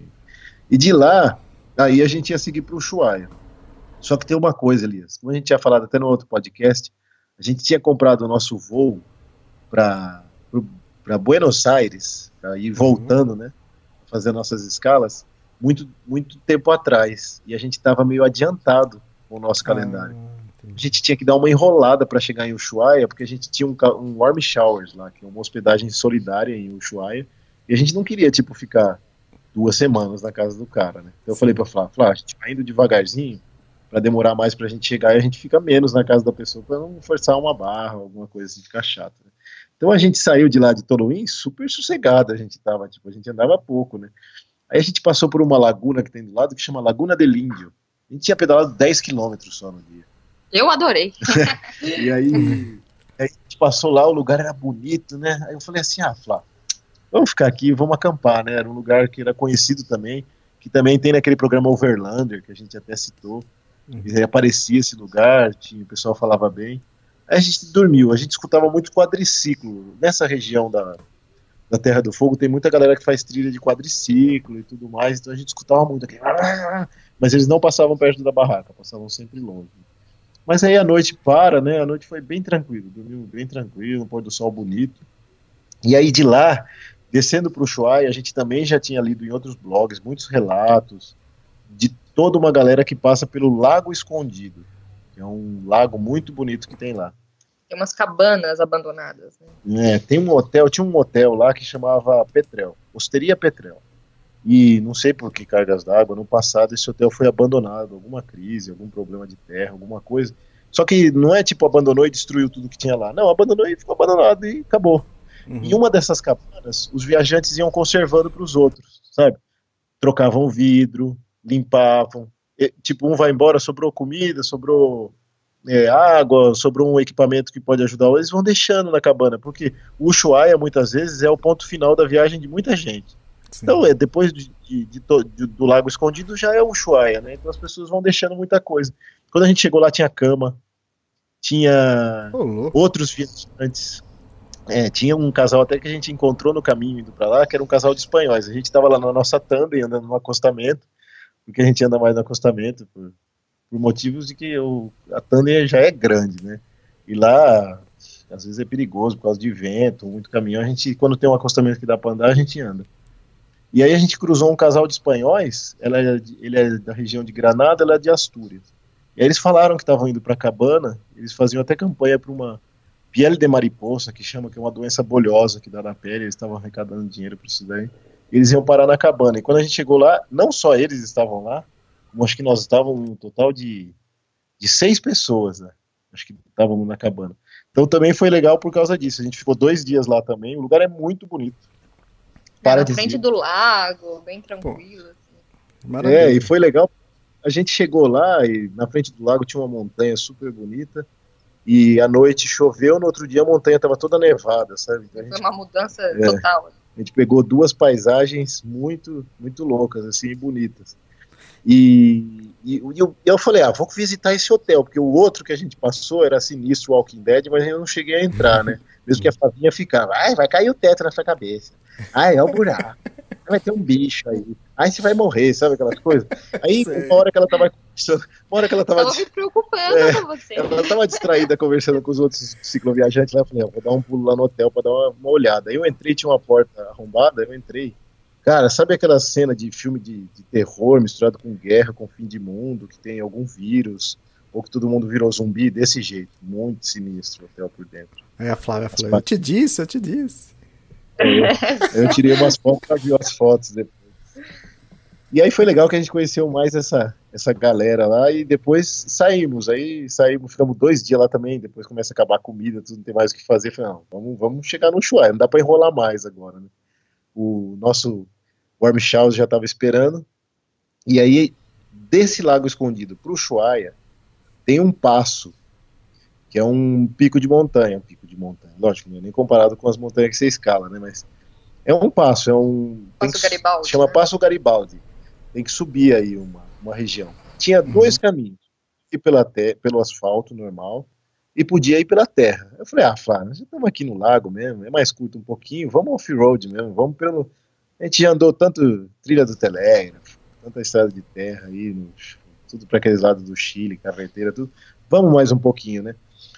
E de lá, aí a gente ia seguir para o Ushuaia. Só que tem uma coisa, Elias, como a gente tinha falado até no outro podcast, a gente tinha comprado o nosso voo para Buenos Aires, para ir uhum. voltando, né? Fazer nossas escalas, muito, muito tempo atrás. E a gente estava meio adiantado o nosso ah, calendário. A gente tinha que dar uma enrolada para chegar em Ushuaia, porque a gente tinha um, um warm showers lá, que é uma hospedagem solidária em Ushuaia, e a gente não queria, tipo, ficar duas semanas na casa do cara, né? Então eu falei pra Flá, Flá, a gente vai indo devagarzinho, para demorar mais pra gente chegar, e a gente fica menos na casa da pessoa, para não forçar uma barra, alguma coisa assim, ficar chato, né? Então a gente saiu de lá de Toluim super sossegado, a gente tava, tipo, a gente andava pouco, né? Aí a gente passou por uma laguna que tem do lado que chama Laguna del Índio. A gente tinha pedalado 10 quilômetros só no dia. Eu adorei. e aí, aí, a gente passou lá, o lugar era bonito, né? Aí eu falei assim, ah, Flá, vamos ficar aqui, vamos acampar, né? Era um lugar que era conhecido também, que também tem naquele programa Overlander, que a gente até citou. Uhum. E aí aparecia esse lugar, tinha, o pessoal falava bem. Aí a gente dormiu, a gente escutava muito quadriciclo. Nessa região da, da Terra do Fogo tem muita galera que faz trilha de quadriciclo e tudo mais, então a gente escutava muito aqui. Mas eles não passavam perto da barraca, passavam sempre longe. Mas aí a noite para, né? A noite foi bem tranquilo, dormiu bem tranquilo, um pôr do sol bonito. E aí de lá, descendo para o Ushuaia, a gente também já tinha lido em outros blogs muitos relatos de toda uma galera que passa pelo Lago Escondido, que é um lago muito bonito que tem lá. Tem umas cabanas abandonadas. Né? É, tem um hotel, tinha um hotel lá que chamava Petrel, Osteria Petrel. E não sei por que cargas d'água, no passado esse hotel foi abandonado, alguma crise, algum problema de terra, alguma coisa. Só que não é tipo abandonou e destruiu tudo que tinha lá. Não, abandonou e ficou abandonado e acabou. Uhum. Em uma dessas cabanas, os viajantes iam conservando para os outros, sabe? Trocavam vidro, limpavam. E, tipo, um vai embora, sobrou comida, sobrou é, água, sobrou um equipamento que pode ajudar, eles vão deixando na cabana, porque o Ushuaia muitas vezes é o ponto final da viagem de muita gente. Sim. Então, é, depois de, de, de, do Lago Escondido já é o Ushuaia, né? Então as pessoas vão deixando muita coisa. Quando a gente chegou lá tinha cama, tinha oh, outros viajantes. É, tinha um casal até que a gente encontrou no caminho indo para lá, que era um casal de espanhóis. A gente estava lá na nossa tandem andando no acostamento, porque a gente anda mais no acostamento por, por motivos de que a tandem já é grande, né? E lá às vezes é perigoso por causa de vento, muito caminhão. A gente, quando tem um acostamento que dá para andar, a gente anda. E aí a gente cruzou um casal de espanhóis, ela é, ele é da região de Granada, ela é de Astúrias. E aí eles falaram que estavam indo para Cabana, eles faziam até campanha para uma pele de mariposa, que chama que é uma doença bolhosa que dá na pele, eles estavam arrecadando dinheiro para isso daí. Eles iam parar na cabana. E quando a gente chegou lá, não só eles estavam lá, como acho que nós estávamos um total de, de seis pessoas, né? Acho que estávamos na cabana. Então também foi legal por causa disso. A gente ficou dois dias lá também. O lugar é muito bonito. Para na frente do lago, bem tranquilo. Assim. É, e foi legal. A gente chegou lá e na frente do lago tinha uma montanha super bonita. E à noite choveu, no outro dia a montanha estava toda nevada, sabe? Então, gente, foi uma mudança é, total. A gente pegou duas paisagens muito, muito loucas, assim, bonitas. E, e, e eu, eu, falei, ah, vou visitar esse hotel, porque o outro que a gente passou era sinistro Walking Dead, mas eu não cheguei a entrar, né? Mesmo que a Flavinha ficava, ai, vai cair o teto na sua cabeça. Ai, é o buraco. Vai ter um bicho aí. Aí você vai morrer, sabe aquelas coisas? Aí, uma hora que ela tava conversando, uma hora que ela tava. Tava me preocupando é, com você. Ela tava distraída conversando com os outros cicloviajantes lá. Eu falei, ah, vou dar um pulo lá no hotel pra dar uma, uma olhada. Aí eu entrei, tinha uma porta arrombada, eu entrei. Cara, sabe aquela cena de filme de, de terror misturado com guerra, com fim de mundo, que tem algum vírus, ou que todo mundo virou zumbi desse jeito? Muito sinistro o hotel por dentro. Aí a Flávia falou: Eu te disse, eu te disse. Eu, eu tirei umas fotos, viu as fotos depois. E aí foi legal que a gente conheceu mais essa, essa galera lá e depois saímos. Aí saímos, ficamos dois dias lá também. Depois começa a acabar a comida, tudo não tem mais o que fazer. Falei, não, vamos, vamos chegar no Chuá, não dá para enrolar mais agora. Né? O nosso Warm Shows já estava esperando. E aí, desse lago escondido para o Chuaia, tem um passo que é um pico de montanha, um pico de montanha. Lógico, não é nem comparado com as montanhas que você escala, né? Mas é um passo, é um. Passo Garibaldi. Chama né? Passo Garibaldi. Tem que subir aí uma, uma região. Tinha uhum. dois caminhos. Ir pela te, pelo asfalto normal e podia ir pela terra. Eu falei, ah, Flávio, nós estamos aqui no lago mesmo, é mais curto um pouquinho, vamos off-road mesmo, vamos pelo. A gente já andou tanto trilha do telégrafo, tanta estrada de terra aí, no, tudo para aqueles lados do Chile, carreteira, tudo. Vamos mais um pouquinho, né?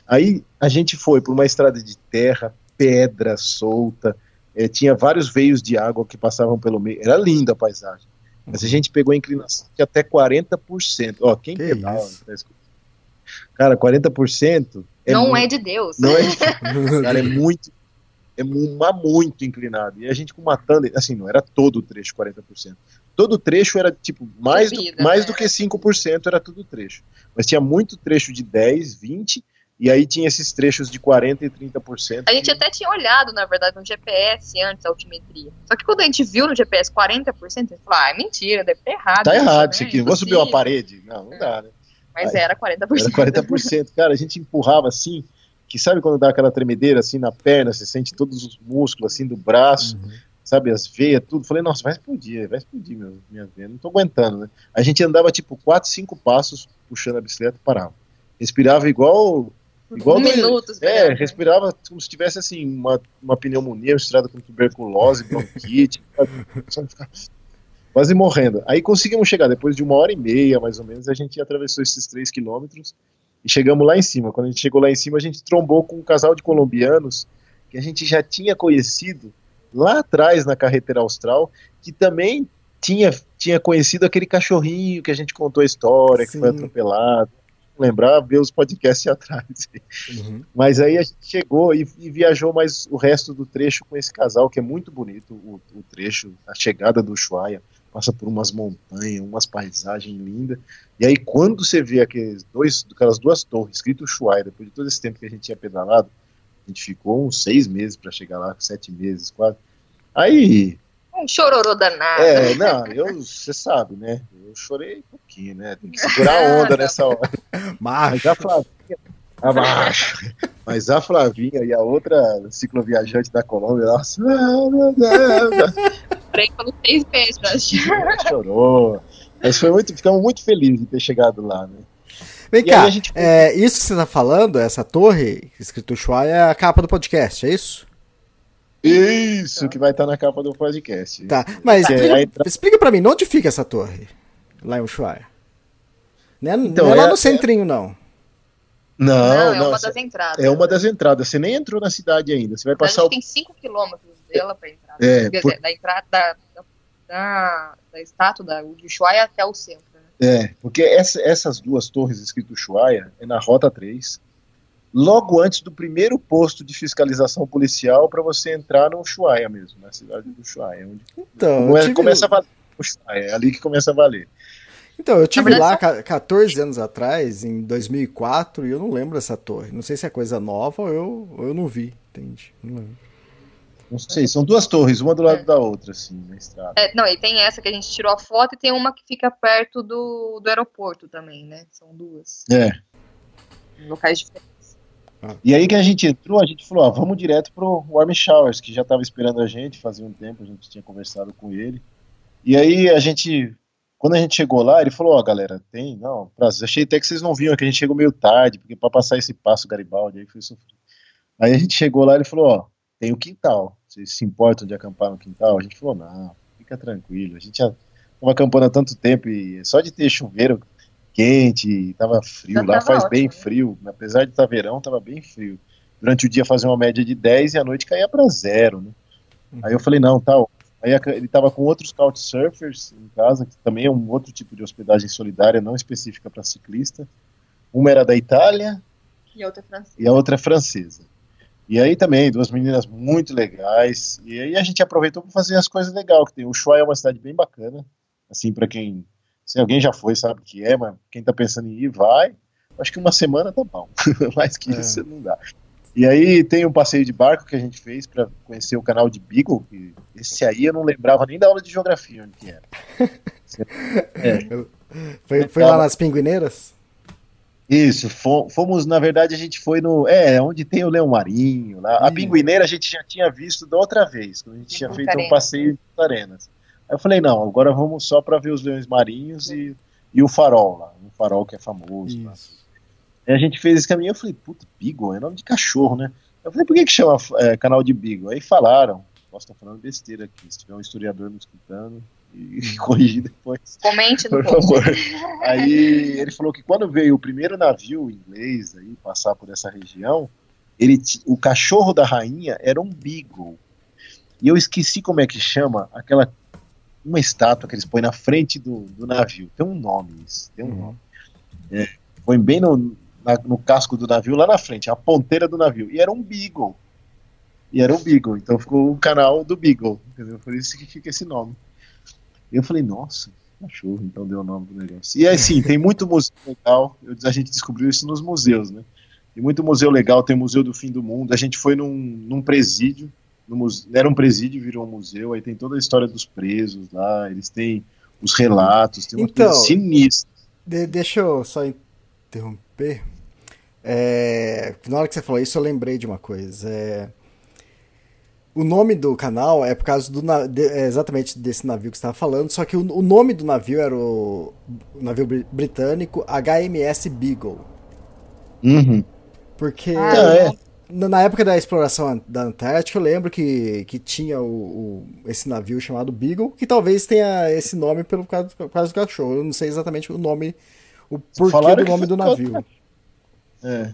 Aí a gente foi por uma estrada de terra, pedra solta, é, tinha vários veios de água que passavam pelo meio. Era linda a paisagem. Mas a gente pegou a inclinação de até 40%. Ó, quem que pedala? Tá Cara, 40% é não muito, é de Deus. Não é de Cara, é muito é uma muito inclinado. E a gente com uma tanda, assim, não era todo o trecho 40%. Todo o trecho era tipo mais, Subida, do, mais né? do que 5% era todo o trecho. Mas tinha muito trecho de 10, 20 e aí tinha esses trechos de 40% e 30%. A gente que... até tinha olhado, na verdade, no GPS antes a altimetria. Só que quando a gente viu no GPS 40%, a gente falou, ah, é mentira, deve ter errado. Tá errado isso aqui, não vou subir uma parede. Não, não dá, né? Mas aí, era 40%. Era 40%. Cara, a gente empurrava assim, que sabe quando dá aquela tremedeira assim na perna, você sente todos os músculos assim do braço, uhum. sabe, as veias, tudo. Falei, nossa, vai explodir, vai explodir meu, minha veia, não tô aguentando, né? A gente andava tipo 4, 5 passos puxando a bicicleta e parava. Respirava igual Igual um minuto. É, respirava como se tivesse assim, uma, uma pneumonia misturada com tuberculose, bronquite, quase morrendo. Aí conseguimos chegar, depois de uma hora e meia, mais ou menos, a gente atravessou esses três quilômetros e chegamos lá em cima. Quando a gente chegou lá em cima, a gente trombou com um casal de colombianos que a gente já tinha conhecido lá atrás na carretera austral, que também tinha, tinha conhecido aquele cachorrinho que a gente contou a história, que foi Sim. atropelado. Lembrar, ver os podcasts atrás. Uhum. Mas aí a gente chegou e, e viajou mais o resto do trecho com esse casal, que é muito bonito o, o trecho, a chegada do Ushuaia, passa por umas montanhas, umas paisagens lindas. E aí quando você vê aqueles dois, aquelas duas torres escrito Ushuaia, depois de todo esse tempo que a gente tinha pedalado, a gente ficou uns seis meses para chegar lá, sete meses quase. Aí Um chororô danado. é, não, eu, você sabe, né? Eu chorei um pouquinho, né? Tem que segurar a onda nessa hora. Mas Macho. a Flavinha, abaixo. Mas a Flavinha e a outra cicloviajante da Colômbia, nossa, Comprei pelos seis meses. chorou. Mas foi muito, ficamos muito felizes de ter chegado lá, né? Vem E cá, gente- é, isso que você tá falando, essa torre, escrito Ushuaia, é a capa do podcast, é isso? Isso que vai estar na capa do podcast. Tá, mas é explica, a entrada- explica pra mim, onde fica essa torre? Lá em Ushuaia. Não é, Então, não é lá é- no centrinho, não. Não, Não, é não, uma das entradas. é uma das entradas. Você nem entrou na cidade ainda. Você vai Na passar o tem 5 quilômetros dela pra entrar. É, Quer por- dizer, da entrada da, da, da estátua da de Ushuaia até o centro. né? É, porque essa- essas duas torres escrito Ushuaia é na Rota 3, logo antes do primeiro posto de fiscalização policial para você entrar no Ushuaia mesmo, na cidade do Ushuaia, onde Então, tive, começa a valer. Ushuaia, é ali que começa a valer. Então, eu tive lá são- ca- 14 anos atrás, em 2004, e eu não lembro dessa torre. Não sei se é coisa nova ou eu, ou eu não vi, entende? Não lembro. Não sei, são duas torres, uma do lado É. da outra, assim, na estrada. É, não, e tem essa que a gente tirou a foto e tem uma que fica perto do, do aeroporto também, né? São duas. É. Em locais diferentes. E aí que a gente entrou, a gente falou, ó, vamos direto pro Warm Showers, que já estava esperando a gente, fazia um tempo, a gente tinha conversado com ele. E aí a gente, quando a gente chegou lá, ele falou, ó, galera, tem, não, prazer, achei até que vocês não vinham, que a gente chegou meio tarde, porque para passar esse passo Garibaldi, aí foi sofrido. Aí a gente chegou lá, ele falou, ó, tem o quintal, vocês se importam de acampar no quintal? A gente falou, não, fica tranquilo, a gente já estava acampando há tanto tempo e só de ter chuveiro quente, tava frio, lá tava faz ótimo, bem né? frio, apesar de estar verão, tava bem frio. Durante o dia fazia uma média de 10 e à noite caía para zero, né? Aí eu falei, não, tá. Aí a- ele tava com outros couchsurfers em casa, que também é um outro tipo de hospedagem solidária, não específica para ciclista. Uma era da Itália E outra francesa. e a outra é francesa. E aí também, duas meninas muito legais. E aí a gente aproveitou para fazer as coisas legais que tem. O Ushuaia é uma cidade bem bacana, assim, para quem. Se alguém já foi, sabe o que é, mas quem tá pensando em ir, vai. Acho que uma semana tá bom. Mais que É. isso não dá. E aí tem um passeio de barco que a gente fez para conhecer o canal de Beagle. Que esse aí eu não lembrava nem da aula de geografia onde que era. É. Foi, foi lá nas Pinguineiras? Isso, fo- fomos, na verdade, a gente foi no. É, onde tem o Leão Marinho lá. A. Pinguineira a gente já tinha visto da outra vez, quando a gente tinha feito um passeio em Arenas. Aí eu falei, não, agora vamos só para ver os leões marinhos e, e o farol lá. O farol que é famoso lá. Aí a gente fez esse caminho, eu falei, puta, Beagle, é nome de cachorro, né? Eu falei, por que que chama é, canal de Beagle? Aí falaram, posso estar falando besteira aqui, se tiver um historiador me escutando, e, e corrigir depois. Comente no Por post. favor. Aí ele falou que quando veio o primeiro navio inglês aí passar por essa região, ele o cachorro da rainha era um beagle. E eu esqueci como é que chama aquela uma estátua que eles põem na frente do, do navio. Tem um nome isso, tem um Uhum. nome. É, põe bem no, na- no casco do navio lá na frente, a ponteira do navio. E era um beagle. E era um beagle, então ficou o canal do beagle, entendeu? Por isso que fica esse nome. Eu falei, nossa, cachorro, então deu o nome do negócio. E assim, tem muito museu legal, eu- a gente descobriu isso nos museus, né? Tem muito museu legal, tem o Museu do Fim do Mundo, a gente foi num, num presídio, era um presídio, virou um museu, aí tem toda a história dos presos lá, eles têm os relatos, tem uma Então, coisa sinistra. De- deixa eu só interromper. É, na hora que você falou isso, eu lembrei de uma coisa. É, o nome do canal é por causa do de- é exatamente desse navio que você estava falando, só que o, o nome do navio era o, o navio bri- britânico HMS Beagle. Uhum. Porque Ah, é. na, na época da exploração da Antártica, eu lembro que, que tinha o, o- esse navio chamado Beagle, que talvez tenha esse nome pelo causa, por causa do cachorro. Eu não sei exatamente o nome, o porquê Falaram do nome do navio. É.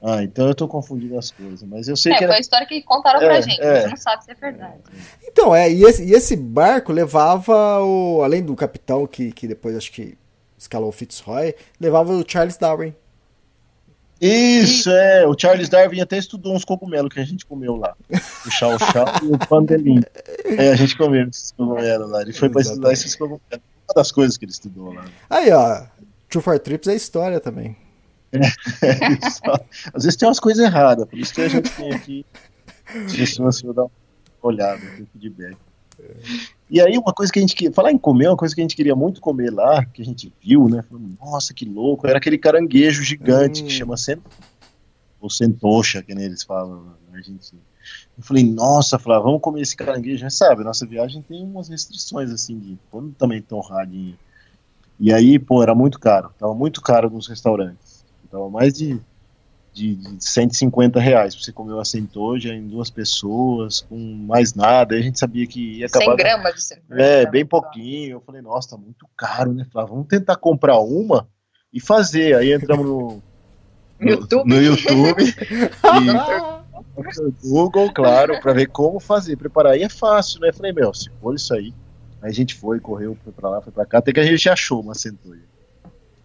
Ah, então eu tô confundindo as coisas, mas eu sei É, que foi a era... história que contaram É, pra gente, é. a gente não sabe se é verdade. Então, é, e esse, e esse barco levava o. Além do capitão, que, que depois acho que escalou o Fitzroy, levava o Charles Darwin. Isso, é. O Charles Darwin até estudou uns cogumelos que a gente comeu lá. O chau chau e o pandelim. É, a gente comeu esses cogumelos lá. Ele foi pra estudar esses cogumelos. Uma das coisas que ele estudou lá. Aí, ó. Two for Trips é história também. É. Às vezes tem umas coisas erradas, por isso que a gente tem aqui. Se você dar uma olhada, tem feedback. E aí, uma coisa que a gente queria. Falar em comer, uma coisa que a gente queria muito comer lá, que a gente viu, né? Falando, Nossa, que louco! Era aquele caranguejo gigante Hum. que chama cent... ou centocha, que nem eles falam na Argentina. Eu falei, nossa, falei, ah, vamos comer esse caranguejo. Mas sabe, nossa viagem tem umas restrições, assim, de quando também torradinha. E aí, pô, era muito caro. Tava muito caro nos restaurantes. Tava mais de, de, de 150 reais pra você comer uma centoja em duas pessoas, com mais nada. Aí a gente sabia que ia acabar. 100 gramas de centoja. É, bem pouquinho. Eu falei, nossa, tá muito caro, né? Falei, ah, vamos tentar comprar uma e fazer. Aí entramos no, no YouTube. no YouTube e no Google, claro, pra ver como fazer, preparar. E é fácil, né? Falei, meu, se for isso aí. Aí a gente foi, correu, foi pra lá, foi pra cá, até que a gente achou uma centoia.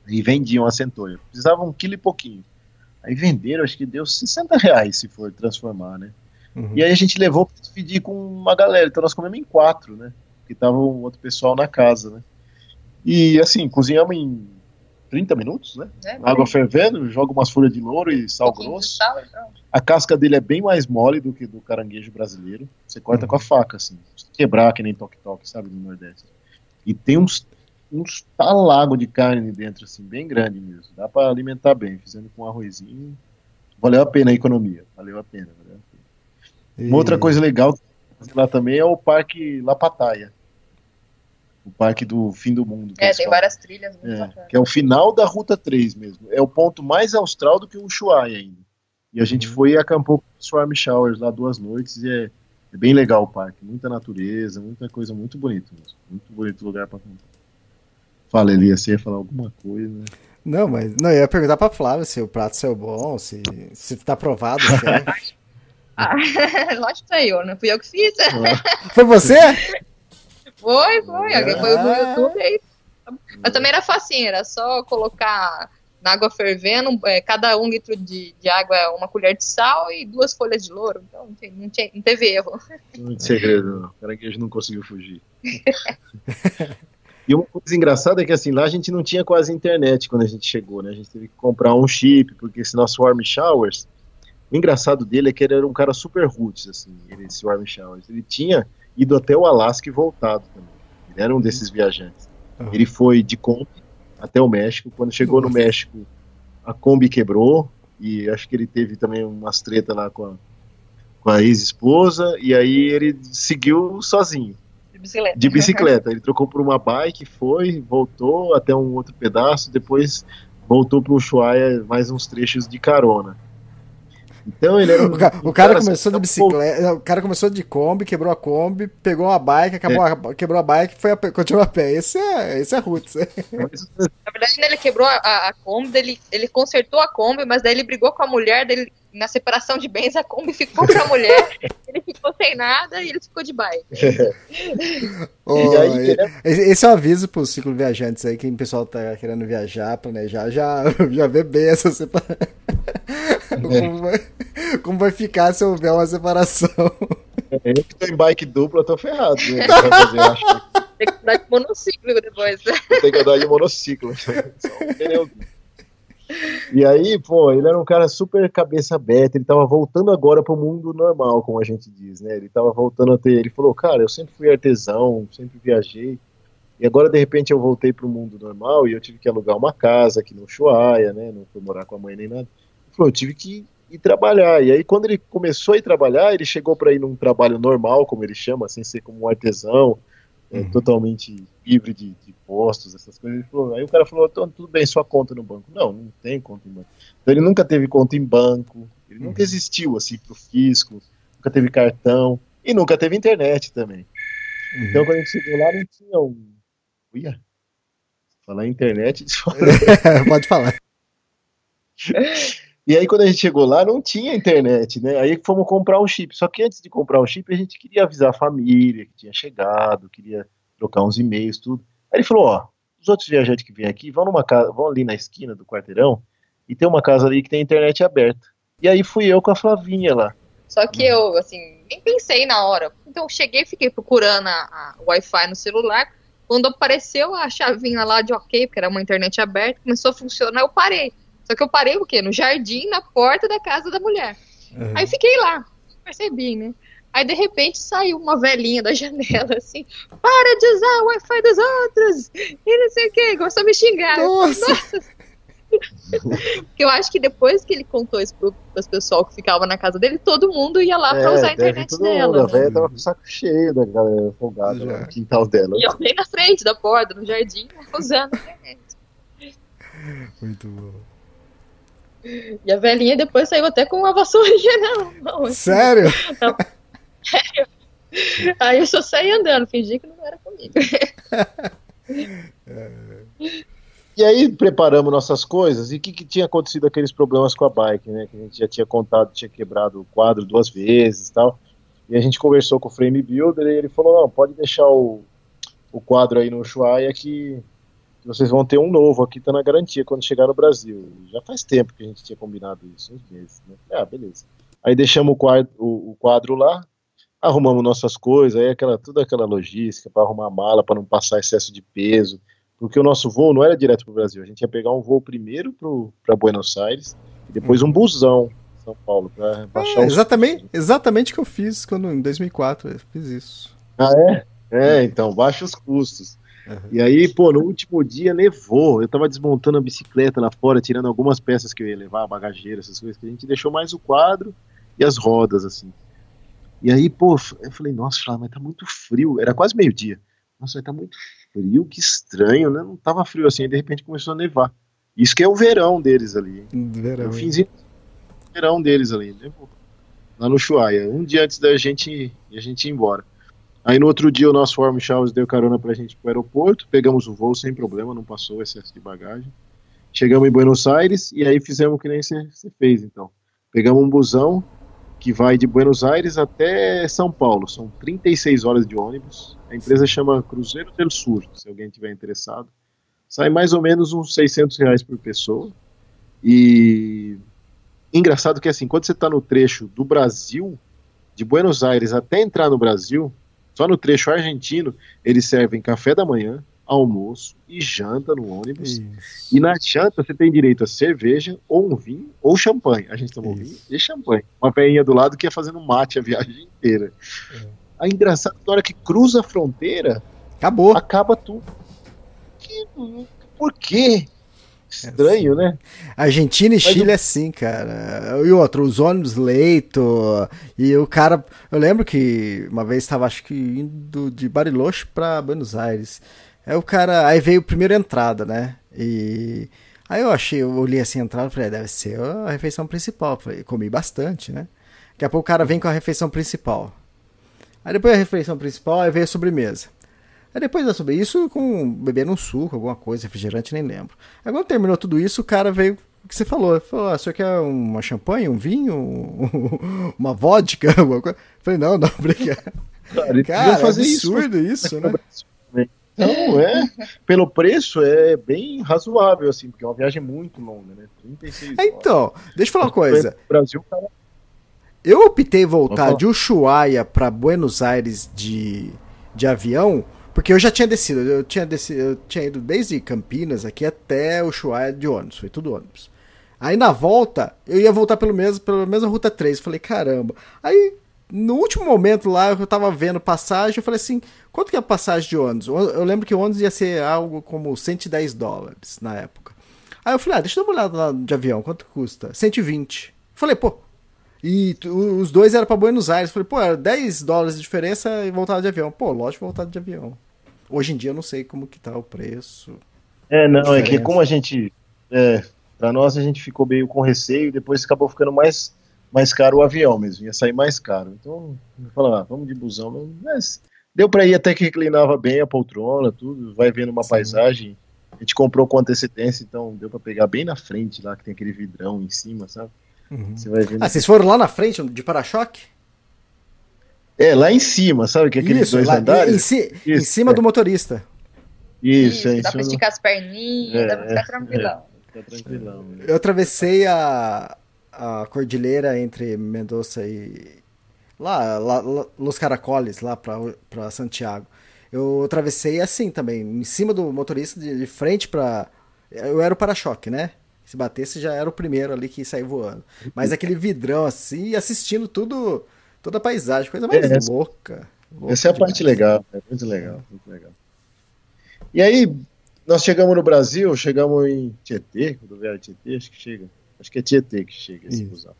E vendiam a centoia. Precisava um quilo e pouquinho. Aí venderam, acho que deu 60 reais se for transformar, né? Uhum. E aí a gente levou pra dividir com uma galera. Então nós comemos em quatro, né? Porque tava um outro pessoal na casa, né? E assim, cozinhamos em 30 minutos, né? É, Água fervendo, joga umas folhas de louro e um sal de grosso. sal e pronto. A casca dele é bem mais mole do que do caranguejo brasileiro. Você corta Uhum. com a faca, assim. Quebrar que nem toque-toque, sabe, no Nordeste. E tem uns, uns talagos de carne dentro, assim, bem grande mesmo. Dá pra alimentar bem, fazendo com arrozinho. Valeu a pena a economia. Valeu a pena. Valeu a pena. Uma outra coisa legal que lá também é o Parque La Pataia. O Parque do Fim do Mundo. É, tem várias trilhas muito É, bacanas. que é o final da Ruta 3 mesmo. É o ponto mais austral do que o Ushuaia ainda. E a gente foi e acampou com os Swarm Showers lá duas noites e é, é bem legal o parque. Muita natureza, muita coisa muito bonita. mesmo. Muito bonito lugar pra acampar. Fala, Elias, você ia falar alguma coisa, né? Não, mas não, eu ia perguntar pra Flávia se o prato saiu bom, se, se tá aprovado. se é. Ah, lógico que saiu, não fui eu que fiz. Foi você? Foi, foi. Alguém foi no Ah. YouTube aí. Mas também era facinho, era só colocar na água fervendo, é, cada um litro de, de água é uma colher de sal e duas folhas de louro. Então não, tinha- não, tinha- não teve erro. Muito segredo, não. O caranguejo não conseguiu fugir. e uma coisa engraçada é que assim, lá a gente não tinha quase internet quando a gente chegou, né? A gente teve que comprar um chip, porque esse nosso Warm Showers, o engraçado dele é que ele era um cara super roots, assim, ele, esse Warm Showers. Ele tinha ido até o Alasca e voltado também. Ele era um desses viajantes. Uhum. Ele foi de Kombi até o México. Quando chegou no México, a Kombi quebrou e acho que ele teve também umas tretas lá com a, com a ex-esposa e aí ele seguiu sozinho, bicicleta. de bicicleta. Ele trocou por uma bike, foi, voltou até um outro pedaço, depois voltou para o Ushuaia mais uns trechos de carona. Então ele era um, O, ca- o um cara assim, começou de um bicicleta, não, o cara começou de Kombi, quebrou a Kombi, pegou uma bike, acabou a- quebrou a bike e foi a continuou a pé. Esse é, esse é Roots. pouco- Na verdade, ele quebrou a, a, Kombi, ele, ele consertou a Kombi, mas daí ele brigou com a mulher dele na separação de bens, a Kombi ficou pra mulher, ele ficou sem nada e ele ficou de bike. E aí, e- esse esse é um aviso pro ciclo viajantes aí, quem o pessoal tá querendo viajar, planejar, já, já vê bem essa separação. Como, vai, como vai ficar se houver uma separação. Eu que tô em bike dupla, tô ferrado. Né? Que Tem que andar de monociclo depois. ter que andar de monociclo. Pneuzinho. E aí, pô, ele era um cara super cabeça aberta, ele tava voltando agora pro mundo normal, como a gente diz, né? Ele tava voltando a ter, ele falou, cara, eu sempre fui artesão, sempre viajei, e agora de repente eu voltei pro mundo normal e eu tive que alugar uma casa aqui no Ushuaia, né? Não fui morar com a mãe nem nada. Falou, eu tive que ir trabalhar. E aí quando ele começou a ir trabalhar, ele chegou para ir num trabalho normal, como ele chama, sem ser como um artesão, é, Uhum. totalmente livre de, de impostos, essas coisas. Ele falou- aí o cara falou, "Então, tudo bem, sua conta no banco. Não, não tem conta em banco. Então ele nunca teve conta em banco, ele nunca Uhum. existiu assim pro fisco, nunca teve cartão e nunca teve internet também. Então quando a gente chegou lá não tinha um. Uia, falar em internet, Pode falar. E aí, quando a gente chegou lá, não tinha internet, né? Aí fomos comprar um chip. Só que antes de comprar o chip, a gente queria avisar a família que tinha chegado, queria trocar uns e-mails, tudo. Aí ele falou: ó, os outros viajantes que vêm aqui vão numa casa, vão ali na esquina do quarteirão e tem uma casa ali que tem internet aberta. E aí fui eu com a Flavinha lá. Só que eu, assim, nem pensei na hora. Então eu cheguei fiquei procurando a, a Wi-Fi no celular. Quando apareceu a chavinha lá de ok, porque era uma internet aberta, começou a funcionar, eu parei. Só que eu parei o quê? No jardim, na porta da casa da mulher. Uhum. Aí fiquei lá, percebi, né? Aí de repente saiu uma velhinha da janela assim: para de usar o Wi-Fi dos outros! E não sei o que, começou a me xingar. Nossa! Nossa. Porque eu acho que depois que ele contou isso pro, pros pessoal que ficava na casa dele, todo mundo ia lá pra É, usar a internet todo dela. mundo. A né? velha tava com o saco cheio da galera folgada lá no quintal dela. E eu bem na frente da porta, no jardim, usando a internet. Muito bom. E a velhinha depois saiu até com uma vassourinha na mão. assim. Sério? Aí eu só saí andando, fingi que não era comigo. E aí preparamos nossas coisas e o que, que tinha acontecido aqueles problemas com a bike, né? Que a gente já tinha contado, tinha quebrado o quadro duas vezes e tal. E a gente conversou com o frame builder e ele falou, não, pode deixar o, o quadro aí no Ushuaia que vocês vão ter um novo aqui, tá na garantia quando chegar no Brasil. Já faz tempo que a gente tinha combinado isso, uns meses, né? Ah, beleza. Aí deixamos o quadro, o, o quadro lá, arrumamos nossas coisas, aí aquela, toda aquela logística para arrumar a mala, para não passar excesso de peso, porque o nosso voo não era direto para o Brasil, a gente ia pegar um voo primeiro para Buenos Aires e depois um busão São Paulo para baixar É, exatamente, exatamente o que eu fiz quando em 2004 eu fiz isso. Ah, é? É, então, baixa os custos. E aí, pô, no último dia nevou. Eu tava desmontando a bicicleta lá fora, tirando algumas peças que eu ia levar, bagageira, essas coisas que a gente deixou mais o quadro e as rodas, assim. E aí, pô, eu falei, nossa, mas tá muito frio. Era quase meio-dia. Nossa, mas tá muito frio, que estranho, né? Não tava frio assim, aí de repente começou a nevar. Isso que é o verão deles ali. Verão, O finzinho do verão deles ali, né? Lá no Chuaia. Um dia antes da gente, a gente ir embora. Aí no outro dia o nosso Warm Showers deu carona pra gente pro aeroporto, pegamos o voo sem problema, não passou excesso de bagagem. Chegamos em Buenos Aires e aí fizemos o que nem você fez então. Pegamos um busão que vai de Buenos Aires até São Paulo, são 36 horas de ônibus. A empresa chama Cruzeiro del Sur, se alguém tiver interessado. Sai mais ou menos uns 600 reais por pessoa. E engraçado que assim, quando você está no trecho do Brasil, de Buenos Aires até entrar no Brasil, só no trecho argentino, eles servem café da manhã, almoço e janta no ônibus. Isso. E na janta você tem direito a cerveja, ou um vinho, ou champanhe. A gente tomou Isso. vinho e champanhe. Uma velhinha do lado que ia fazendo mate a viagem inteira. Aí engraçado, na hora que cruza a fronteira, Acabou. acaba tudo. Que- por quê? Estranho, né? Argentina e Mas Chile é assim, cara. E outro, os ônibus leito. E o cara. Eu lembro que uma vez estava, acho que, indo de Bariloche pra Buenos Aires. Aí o cara. Aí veio a primeira entrada, né? E. Aí eu achei, eu olhei assim a entrada e falei, "É, deve ser a refeição principal. Falei, comi bastante, né? Daqui a pouco o cara vem com a refeição principal. Aí depois a refeição principal, aí veio a sobremesa. Aí depois da sobremesa, isso com bebendo um suco, alguma coisa, refrigerante, nem lembro. Aí quando terminou tudo isso, o cara veio o que você falou. Falou, ah, o senhor quer uma champanhe, um vinho, um- uma vodka, alguma coisa? Eu falei, não, não, obrigado. Cara, Cara, fazer isso. absurdo isso, né? Não, é. Pelo preço é bem razoável, assim, porque é uma viagem muito longa, né? 36 É, horas. Então, deixa eu falar uma coisa. Brasil, cara, Eu optei voltar de Ushuaia para Buenos Aires de, de avião, porque eu já tinha descido. Eu tinha descido, eu tinha ido desde Campinas aqui até Ushuaia de ônibus, foi tudo ônibus. Aí na volta, eu ia voltar pelo mesmo, pela mesma ruta 3. Falei, caramba. Aí, no último momento lá, eu tava vendo passagem, eu falei assim, quanto que é a passagem de ônibus? Eu lembro que o ônibus ia ser algo como 110 dólares na época. Aí eu falei, ah, deixa eu dar uma olhada lá de avião, quanto custa? 120. Falei, pô, e os dois eram pra Buenos Aires. Falei, pô, era 10 dólares de diferença e voltava de avião. Pô, lógico, voltava de avião. Hoje em dia eu não sei como que tá o preço. É, não, é que como a gente. É, pra nós a gente ficou meio com receio e depois acabou ficando mais, mais caro o avião mesmo, ia sair mais caro. Então, falando, ah, vamos de busão. Mas, deu pra ir até que reclinava bem a poltrona, tudo, vai vendo uma Sim. paisagem. gente comprou com antecedência, então deu pra pegar bem na frente lá, que tem aquele vidrão em cima, sabe? Você vai vendo. Ah, vocês foram lá na frente de para-choque? É, lá em cima, sabe? Que é aqueles Isso, dois lá, andares. em, ci- em Isso, cima é. do motorista. Isso, é, em dá pra esticar as perninhas, É, dá pra ficar é, tranquilão. Tá tranquilão. né? Eu atravessei a, a cordilheira entre Mendoza e. Lá, lá, lá Los Caracoles, lá pra, pra Santiago. Eu atravessei assim também, em cima do motorista, de, de frente pra. Eu era o para-choque, né? Se batesse já era o primeiro ali que ia sair voando. Mas aquele vidrão assim, e assistindo tudo, toda a paisagem, coisa mais É, essa- louca. louca Essa é a demais. parte legal, é muito legal, muito legal. E aí, nós chegamos no Brasil, chegamos em Tietê, rodoviária Tietê, acho que chega. Acho que é Tietê que chega esse busão.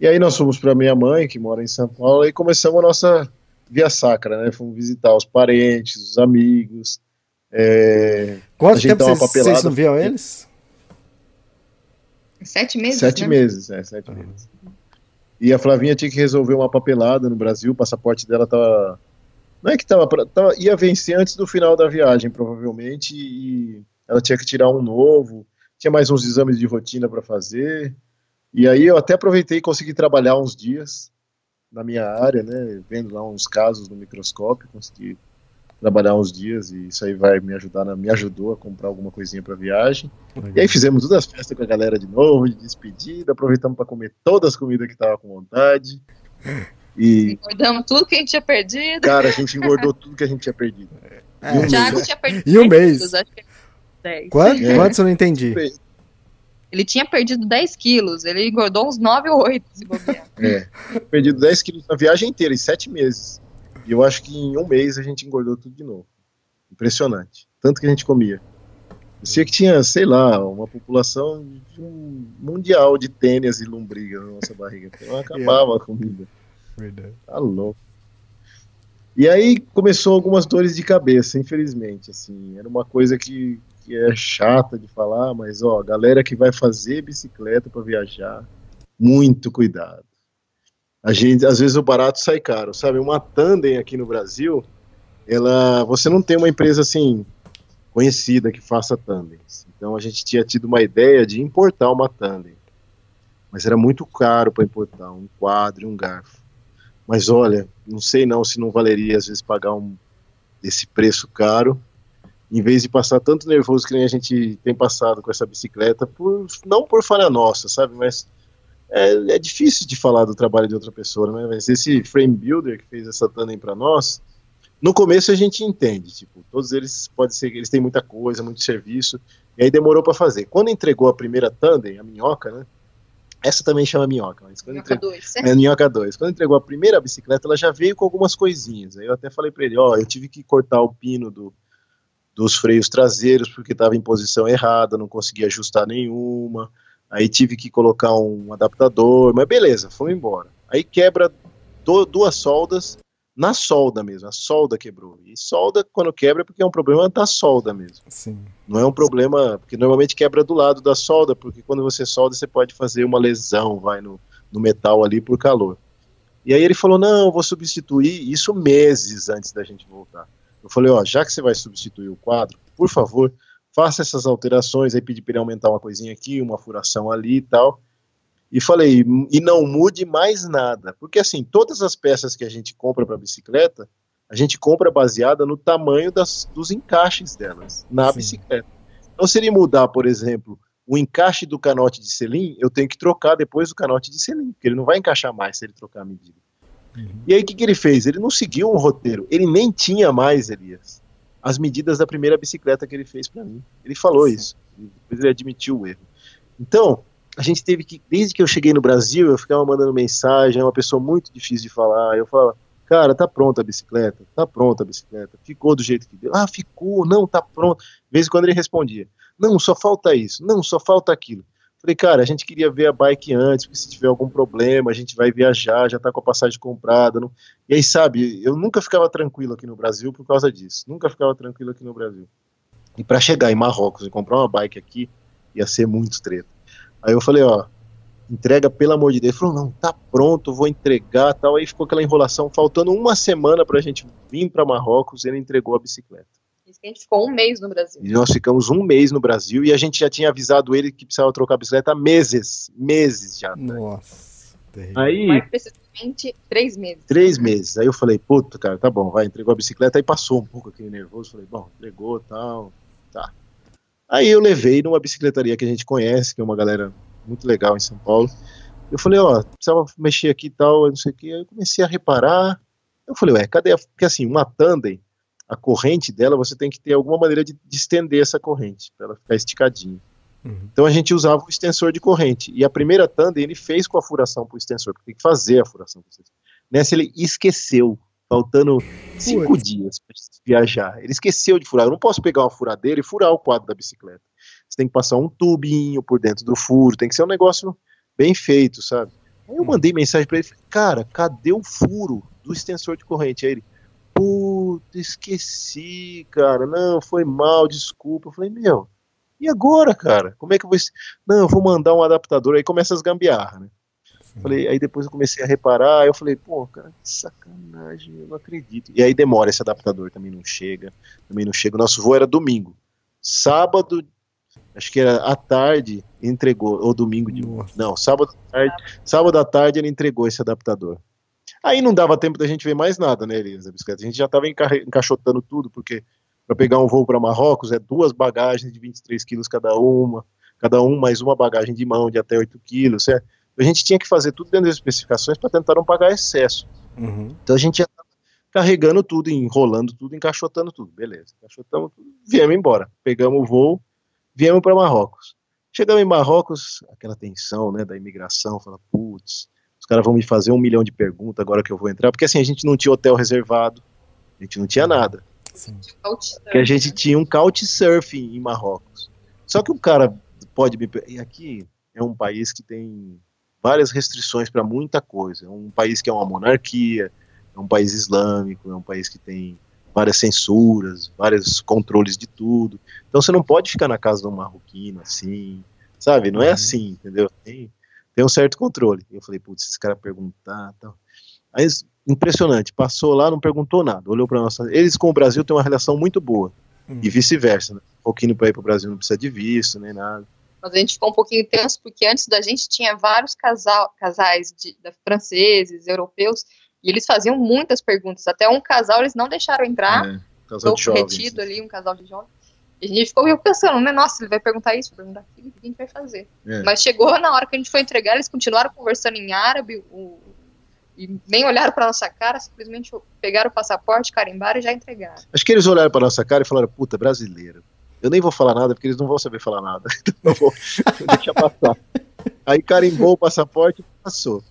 E aí nós fomos para minha mãe, que mora em São Paulo, e começamos a nossa via sacra, né? Fomos visitar os parentes, os amigos. É... Quanto tempo vocês, papelada. vocês não viam eles? Sete meses, Sete né? meses, é, sete meses. E a Flavinha tinha que resolver uma papelada no Brasil, o passaporte dela tava. Não é que tava, pra- tava. ia vencer antes do final da viagem, provavelmente, e ela tinha que tirar um novo, tinha mais uns exames de rotina para fazer. E aí eu até aproveitei e consegui trabalhar uns dias na minha área, né, vendo lá uns casos no microscópio, consegui trabalhar uns dias e isso aí vai me ajudar, na- me ajudou a comprar alguma coisinha para viagem. E aí fizemos todas as festas com a galera de novo, de despedida, aproveitamos para comer todas as comidas que tava com vontade. E, Engordamos tudo que a gente tinha perdido. cara, a gente engordou tudo que a gente tinha perdido. É. O Thiago tinha perdido E um 10 mês? quilos, acho que é 10. Quanto? É. Quantos eu não entendi? Ele tinha perdido 10 quilos, ele engordou uns 9 ou 8, se bobear. É, perdido 10 quilos na viagem inteira, em 7 meses. E eu acho que em um mês a gente engordou tudo de novo. Impressionante. Tanto que a gente comia. Parecia que tinha, sei lá, uma população de um mundial de tênis e lombrigas na nossa barriga. Então acabava a comida. Tá louco. E aí começou algumas dores de cabeça, infelizmente, assim, era uma coisa que, que é chata de falar, mas ó, galera que vai fazer bicicleta para viajar, muito cuidado. A gente, às vezes o barato sai caro, sabe? Uma tandem aqui no Brasil, ela, você não tem uma empresa assim conhecida que faça tandens. Então a gente tinha tido uma ideia de importar uma tandem, mas era muito caro para importar um quadro um garfo. Mas olha, não sei não se não valeria às vezes pagar um esse preço caro, em vez de passar tanto nervoso que nem a gente tem passado com essa bicicleta, por, não por falha nossa, sabe? Mas é, é difícil de falar do trabalho de outra pessoa, né? Mas esse frame builder que fez essa tandem para nós, no começo a gente entende, tipo, todos eles pode ser que eles têm muita coisa, muito serviço, e aí demorou para fazer. Quando entregou a primeira tandem, a minhoca, né? Essa também chama minhoca, mas quando Minhoca entregou, 2. é, Minhoca 2. Quando entregou a primeira bicicleta, ela já veio com algumas coisinhas. Aí eu até falei para ele, ó, eu tive que cortar o pino do, dos freios traseiros porque estava em posição errada, não conseguia ajustar nenhuma. Aí tive que colocar um adaptador, mas beleza, fomos embora. Aí quebra do- duas soldas na solda mesmo, a solda quebrou. E solda, quando quebra, é porque é um problema da solda mesmo. Sim. Não é um problema, porque normalmente quebra do lado da solda, porque quando você solda você pode fazer uma lesão, vai no, no metal ali por calor. E aí ele falou, não, eu vou substituir isso meses antes da gente voltar. Eu falei, ó, já que você vai substituir o quadro, por favor, faça essas alterações, aí pedi para ele aumentar uma coisinha aqui, uma furação ali e tal. E falei, e não mude mais nada, porque assim, todas as peças que a gente compra para bicicleta, a gente compra baseada no tamanho das, dos encaixes delas na Sim. bicicleta. Então, se ele mudar, por exemplo, o encaixe do canote de selim, eu tenho que trocar depois o canote de selim, porque ele não vai encaixar mais se ele trocar a medida. E aí, o que, que ele fez? Ele não seguiu um roteiro, ele nem tinha mais, Elias, as medidas da primeira bicicleta que ele fez para mim. Ele falou isso, e depois ele admitiu o erro. Então, a gente teve que, desde que eu cheguei no Brasil, eu ficava mandando mensagem, é uma pessoa muito difícil de falar, eu falava, cara, tá pronta a bicicleta, tá pronta a bicicleta, ficou do jeito que deu, ah, ficou, não, tá pronto. De vez em quando ele respondia, não, só falta isso, não, só falta aquilo. Falei, cara, a gente queria ver a bike antes, porque se tiver algum problema, a gente vai viajar, já tá com a passagem comprada. Não... E aí, sabe, eu nunca ficava tranquilo aqui no Brasil por causa disso. Nunca ficava tranquilo aqui no Brasil. E para chegar em Marrocos e comprar uma bike aqui, ia ser muito treta. Aí eu falei, ó, entrega pelo amor de Deus. Ele falou, não, tá pronto, vou entregar tal. Aí ficou aquela enrolação, faltando uma semana pra gente vir para Marrocos, ele entregou a bicicleta. Isso que a gente ficou um mês no Brasil. E nós ficamos um mês no Brasil e a gente já tinha avisado ele que precisava trocar a bicicleta há meses. Meses já. Nossa. terrível. Aí, Mais precisamente, três meses. três meses. Aí eu falei, puta, cara, tá bom, vai, entregou a bicicleta. Aí passou um pouco aquele nervoso. Falei, bom, entregou tal, tá. Aí eu levei numa bicicletaria que a gente conhece, que é uma galera muito legal em São Paulo. Eu falei, ó, precisava mexer aqui e tal, não sei o que. Aí eu comecei a reparar. Eu falei, ué, cadê a. Porque assim, uma tandem, a corrente dela, você tem que ter alguma maneira de, de estender essa corrente, para ela ficar esticadinha. Uhum. Então a gente usava o extensor de corrente. E a primeira tandem ele fez com a furação pro extensor, porque tem que fazer a furação extensor. Nessa ele esqueceu, faltando cinco Putz. dias para viajar. Ele esqueceu de furar. Eu não posso pegar uma furadeira e furar o quadro da bicicleta. Você tem que passar um tubinho por dentro do furo, tem que ser um negócio bem feito, sabe? Aí eu mandei mensagem para ele, cara, cadê o furo do extensor de corrente? Aí ele, puta, esqueci, cara, não, foi mal, desculpa. Eu falei, meu, e agora, cara? Como é que eu vou. Não, eu vou mandar um adaptador. Aí começa as gambiarra, né? Falei, aí depois eu comecei a reparar, eu falei, pô, cara, que sacanagem, eu não acredito. E aí demora esse adaptador, também não chega, também não chega. O nosso voo era domingo. Sábado, acho que era à tarde, entregou, ou domingo de Nossa. Não, sábado à tarde, sábado à tarde ele entregou esse adaptador. Aí não dava tempo da gente ver mais nada, né, Elias, da bicicleta. A gente já tava encarre- encaixotando tudo, porque para pegar um voo para Marrocos é duas bagagens de 23 quilos cada uma, cada um mais uma bagagem de mão de até 8 quilos, certo? A gente tinha que fazer tudo dentro das especificações para tentar não pagar excesso. Uhum. Então a gente já tava carregando tudo, enrolando tudo, encaixotando tudo. Beleza, encaixotamos tudo, viemos embora. Pegamos o voo, viemos para Marrocos. Chegamos em Marrocos, aquela tensão, né, da imigração, fala, putz, os caras vão me fazer um milhão de perguntas agora que eu vou entrar, porque assim, a gente não tinha hotel reservado, a gente não tinha nada. Sim. Que a gente tinha um couchsurfing em Marrocos. Só que o cara pode me. E aqui é um país que tem várias restrições para muita coisa. É um país que é uma monarquia, é um país islâmico, é um país que tem várias censuras, vários controles de tudo. Então você não pode ficar na casa de um marroquino assim, sabe? Não é Uhum. assim, entendeu? Tem, tem um certo controle. Eu falei, putz, esse cara perguntar tal. Aí, impressionante, passou lá, não perguntou nada, olhou para nossa. Eles com o Brasil têm uma relação muito boa. Uhum. E vice-versa, né? Um pouquinho para ir pro Brasil não precisa de visto, nem nada. Mas a gente ficou um pouquinho tenso, porque antes da gente tinha vários casal, casais de, da- franceses, europeus, e eles faziam muitas perguntas. Até um casal eles não deixaram entrar, É, casal ficou de jovens. retido ali, um casal de jovens. E a gente ficou eu pensando, né? Nossa, ele vai perguntar isso, perguntar aquilo, o que a gente vai fazer? É. Mas chegou na hora que a gente foi entregar, eles continuaram conversando em árabe, o- e nem olharam pra nossa cara, simplesmente pegaram o passaporte, carimbaram e já entregaram. Acho que eles olharam para nossa cara e falaram, puta, brasileiro. Eu nem vou falar nada porque eles não vão saber falar nada. Então eu vou deixar passar. Aí carimbou o passaporte e passou.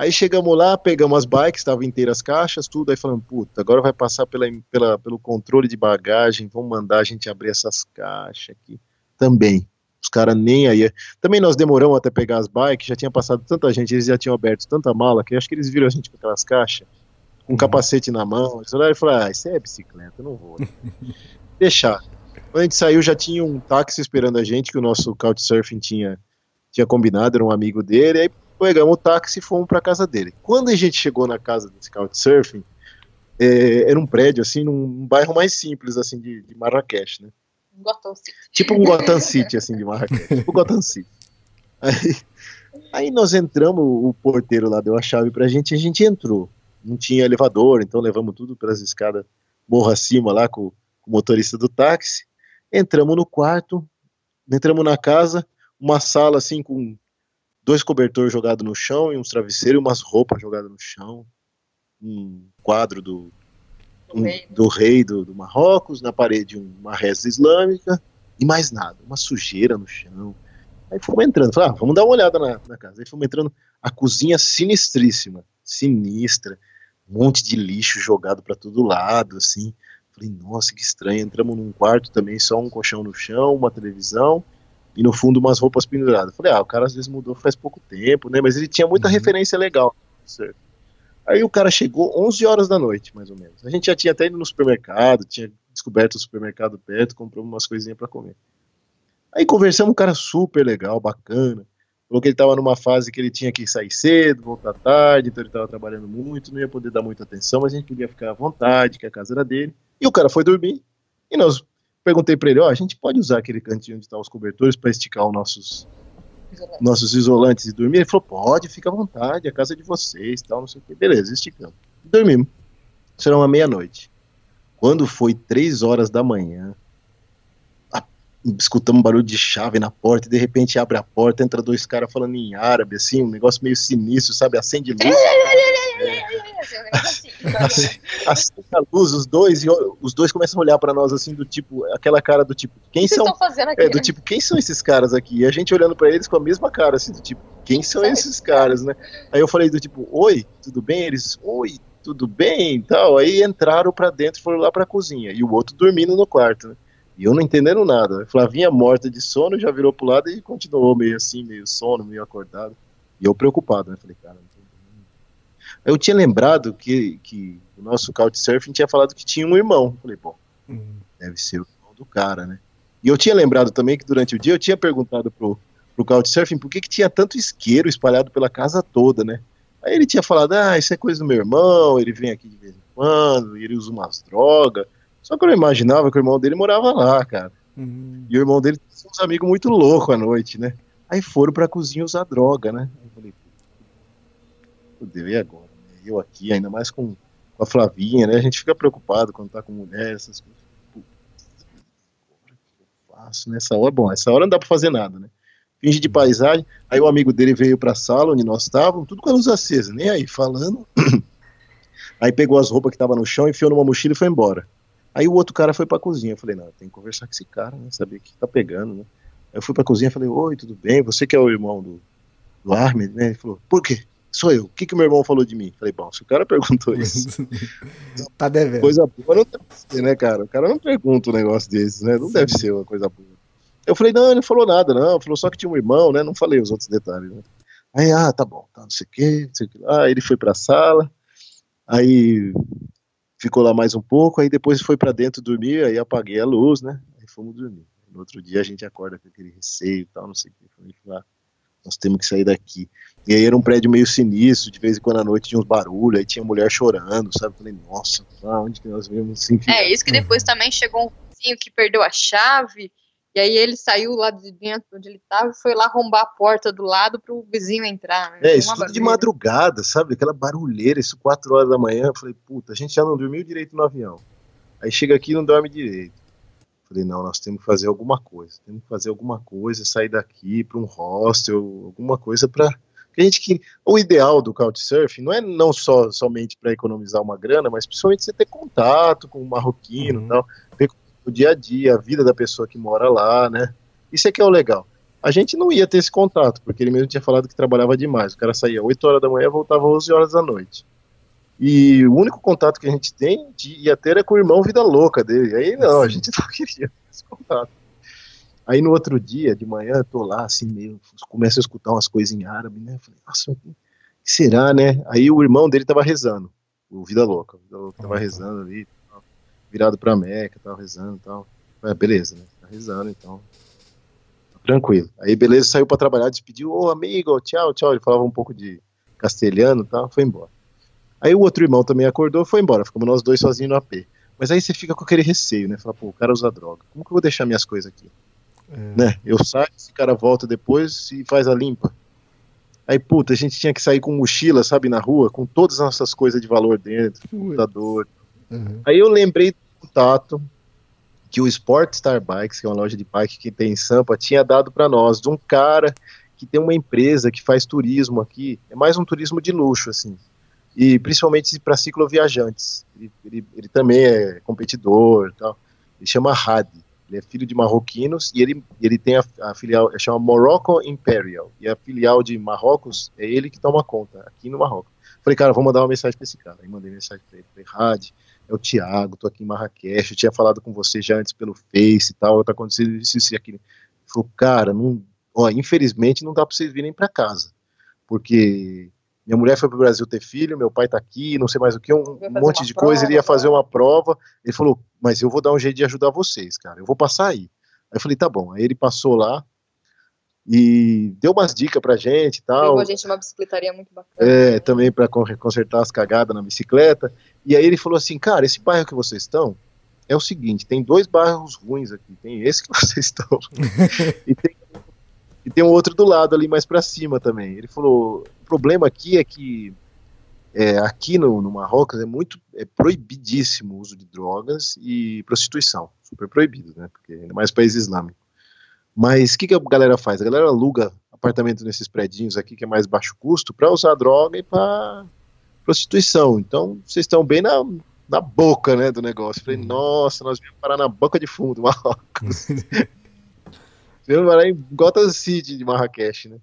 Aí chegamos lá, pegamos as bikes, estavam inteiras as caixas, tudo, aí falando, puta, agora vai passar pela, pela, pelo controle de bagagem, vão mandar a gente abrir essas caixas aqui. Também. Os caras nem aí. Também nós demoramos até pegar as bikes, já tinha passado tanta gente, eles já tinham aberto tanta mala, que acho que eles viram a gente com aquelas caixas, com um capacete na mão. Eles olharam e falaram, ah, isso é bicicleta, eu não vou. Deixar. Quando a gente saiu, já tinha um táxi esperando a gente, que o nosso Couchsurfing tinha, tinha combinado, era um amigo dele, aí pegamos o táxi e fomos pra casa dele. Quando a gente chegou na casa desse Couchsurfing, é, era um prédio, assim, num bairro mais simples, assim, de, de Marrakech, né? Gotham City. Tipo um Gotham City, assim, de Marrakech. Tipo Gotham City. Aí, aí nós entramos, o porteiro lá deu a chave pra gente e a gente entrou. Não tinha elevador, então levamos tudo pelas escadas morro acima lá com, com o motorista do táxi. Entramos no quarto, entramos na casa, uma sala assim com dois cobertores jogados no chão e uns travesseiros e umas roupas jogadas no chão. Um quadro do, um- rei. do rei do, do Marrocos, na parede uma reza islâmica e mais nada, uma sujeira no chão. Aí fomos entrando, falei, ah, vamos dar uma olhada na, na casa. Aí fomos entrando, a cozinha sinistríssima, sinistra, um monte de lixo jogado para todo lado, assim. Falei, nossa, que estranho. Entramos num quarto também, só um colchão no chão, uma televisão e no fundo umas roupas penduradas. Falei, ah, o cara às vezes mudou faz pouco tempo, né? Mas ele tinha muita Uhum. referência legal. Certo. Aí o cara chegou 11 horas da noite, mais ou menos. A gente já tinha até ido no supermercado, tinha descoberto o supermercado perto, comprou umas coisinhas para comer. Aí conversamos, um cara super legal, bacana. Falou que ele estava numa fase que ele tinha que sair cedo, voltar tarde, então ele estava trabalhando muito, não ia poder dar muita atenção, mas a gente podia ficar à vontade, que a casa era dele. E o cara foi dormir, e nós perguntei pra ele, ó, a gente pode usar aquele cantinho onde tá os cobertores para esticar os nossos nossos isolantes e dormir? Ele falou, pode, fica à vontade, a casa é de vocês, tal, não sei o que. Beleza, esticamos. Dormimos. Isso era uma meia-noite. Quando foi três horas da manhã, a, escutamos um barulho de chave na porta e de repente abre a porta, entra dois caras falando em árabe, assim, um negócio meio sinistro, sabe? Acende luz. Acende a luz, os dois, e os dois começam a olhar para nós assim, do tipo, aquela cara do tipo, quem Vocês são. estão fazendo aqui? É, do tipo, quem são esses caras aqui? E a gente olhando pra eles com a mesma cara, assim, do tipo, quem são esses caras, né? Aí eu falei do tipo, oi, tudo bem? Eles, oi, tudo bem e tal. Aí entraram pra dentro e foram lá pra cozinha. E o outro dormindo no quarto, né? E eu não entendendo nada. Flavinha morta de sono, já virou pro lado e continuou meio assim, meio sono, meio acordado. E eu preocupado, né? Falei, cara, não eu tinha lembrado que, que o nosso Couchsurfing tinha falado que tinha um irmão. Falei, pô, deve ser o irmão do cara, né? E eu tinha lembrado também que durante o dia eu tinha perguntado pro, pro Couchsurfing por que, que tinha tanto isqueiro espalhado pela casa toda, né? Aí ele tinha falado, ah, isso é coisa do meu irmão, ele vem aqui de vez em quando, ele usa umas drogas. Só que eu não imaginava que o irmão dele morava lá, cara. Uhum. E o irmão dele tinha uns amigos muito loucos à noite, né? Aí foram pra cozinha usar droga, né? Aí eu falei, fudeu, e agora? Né? Eu aqui, ainda mais com, com a Flavinha, né? A gente fica preocupado quando tá com mulher, essas coisas. Agora o que eu faço nessa hora? Bom, essa hora não dá pra fazer nada, né? Finge de paisagem. Aí o amigo dele veio pra sala onde nós estávamos, tudo com a luz acesa, nem aí, falando. Aí pegou as roupas que estavam no chão, enfiou numa mochila e foi embora. Aí o outro cara foi pra cozinha. Eu falei, não, tem que conversar com esse cara, né? Saber o que tá pegando, né? Eu fui pra cozinha e falei, oi, tudo bem? Você que é o irmão do, do Ahmed, né? Ele falou, por quê? Sou eu. O que, que meu irmão falou de mim? Falei, bom, se o cara perguntou isso, tá devendo. coisa boa não deve ser, né, cara? O cara não pergunta um negócio desses, né? Não deve ser uma coisa boa. Eu falei, não, ele não falou nada, não. Falou só que tinha um irmão, né? Não falei os outros detalhes, né? Aí, ah, tá bom, tá, não sei o quê, não sei o lá. Aí ele foi pra sala, aí ficou lá mais um pouco, aí depois foi pra dentro dormir, aí apaguei a luz, né? Aí fomos dormir. No outro dia a gente acorda com aquele receio e tal, não sei o que. Falei, ah, nós temos que sair daqui. E aí era um prédio meio sinistro, de vez em quando à noite tinha uns barulhos, aí tinha mulher chorando, sabe? Falei, nossa, ah, onde que nós vimos assim? É, isso que depois também chegou um vizinho que perdeu a chave, e aí ele saiu lá de dentro onde ele tava e foi lá arrombar a porta do lado pro vizinho entrar. né? É, isso tudo de madrugada, sabe? Aquela barulheira, isso 4 horas da manhã. Eu falei, puta, a gente já não dormiu direito no avião. Aí chega aqui e não dorme direito. Falei, não, nós temos que fazer alguma coisa. Temos que fazer alguma coisa, sair daqui para um hostel, alguma coisa para a gente que o ideal do Couchsurfing não é não só somente para economizar uma grana, mas principalmente você ter contato com o marroquino, Uhum. tal, ver o dia a dia, a vida da pessoa que mora lá, né? Isso é que é o legal. A gente não ia ter esse contato, porque ele mesmo tinha falado que trabalhava demais. O cara saía 8 horas da manhã e voltava 11 horas da noite. E o único contato que a gente tem de ia ter é com o irmão vida louca dele. Aí não, a gente não queria esse contato. Aí no outro dia, de manhã, eu tô lá, assim, meio. Começo a escutar umas coisas em árabe, né? Eu falei, nossa, o que será, né? Aí o irmão dele tava rezando, o Vida Louca. O Vida Louca tava rezando ali, tal, virado pra Meca, tava rezando e tal. É, beleza, né? Tá rezando, então. Tranquilo. Aí, beleza, saiu pra trabalhar, despediu, ô amigo, tchau, tchau. Ele falava um pouco de castelhano e tal, foi embora. Aí o outro irmão também acordou e foi embora. Ficamos nós dois sozinhos no AP. Mas aí você fica com aquele receio, né? Fala, pô, o cara usa droga. Como que eu vou deixar minhas coisas aqui? Né? Eu saio, esse cara volta depois e faz a limpa. Aí, puta, a gente tinha que sair com mochila, sabe, na rua, com todas as nossas coisas de valor dentro, computador. Uhum. Aí eu lembrei do contato que o Sport Star Bikes, que é uma loja de bike que tem em Sampa, tinha dado para nós, de um cara que tem uma empresa que faz turismo aqui, é mais um turismo de luxo, assim, e principalmente para cicloviajantes. Ele, ele, ele também é competidor tal. Ele chama Hadi. Ele é filho de marroquinos e ele, ele tem a, a filial, chama Morocco Imperial. E a filial de Marrocos é ele que toma conta, aqui no Marrocos. Falei, cara, vou mandar uma mensagem pra esse cara. Aí mandei mensagem pra ele. Falei, Hadi, é o Thiago, tô aqui em Marrakech, eu tinha falado com você já antes pelo Face e tal, tá acontecendo isso, e aquilo. Falou, cara, não, ó, infelizmente não dá pra vocês virem pra casa. Porque minha mulher foi pro Brasil ter filho, meu pai tá aqui, não sei mais o que, um, monte uma de coisa, ele ia prova, fazer uma prova. Ele falou, mas eu vou dar um jeito de ajudar vocês, cara, eu vou passar aí. Aí eu falei, tá bom. Aí ele passou lá e deu umas dicas pra gente e tal. Levou a gente numa bicicletaria muito bacana. É, também para consertar as cagadas na bicicleta. E aí ele falou assim, cara, esse bairro que vocês estão é o seguinte, tem dois bairros ruins aqui, tem esse que vocês estão, e, tem, e tem um outro do lado ali mais para cima também. Ele falou, o problema aqui é que é, aqui no, no Marrocos é muito é proibidíssimo o uso de drogas e prostituição, super proibido, né? Porque ainda mais país islâmico. Mas o que, que a galera faz? A galera aluga apartamento nesses predinhos aqui que é mais baixo custo para usar droga e para prostituição. Então vocês estão bem na, na boca, né, do negócio. falei, uhum. nossa, nós viemos parar na boca de fundo do Marrocos. viemos parar em Gotham City de Marrakech, né?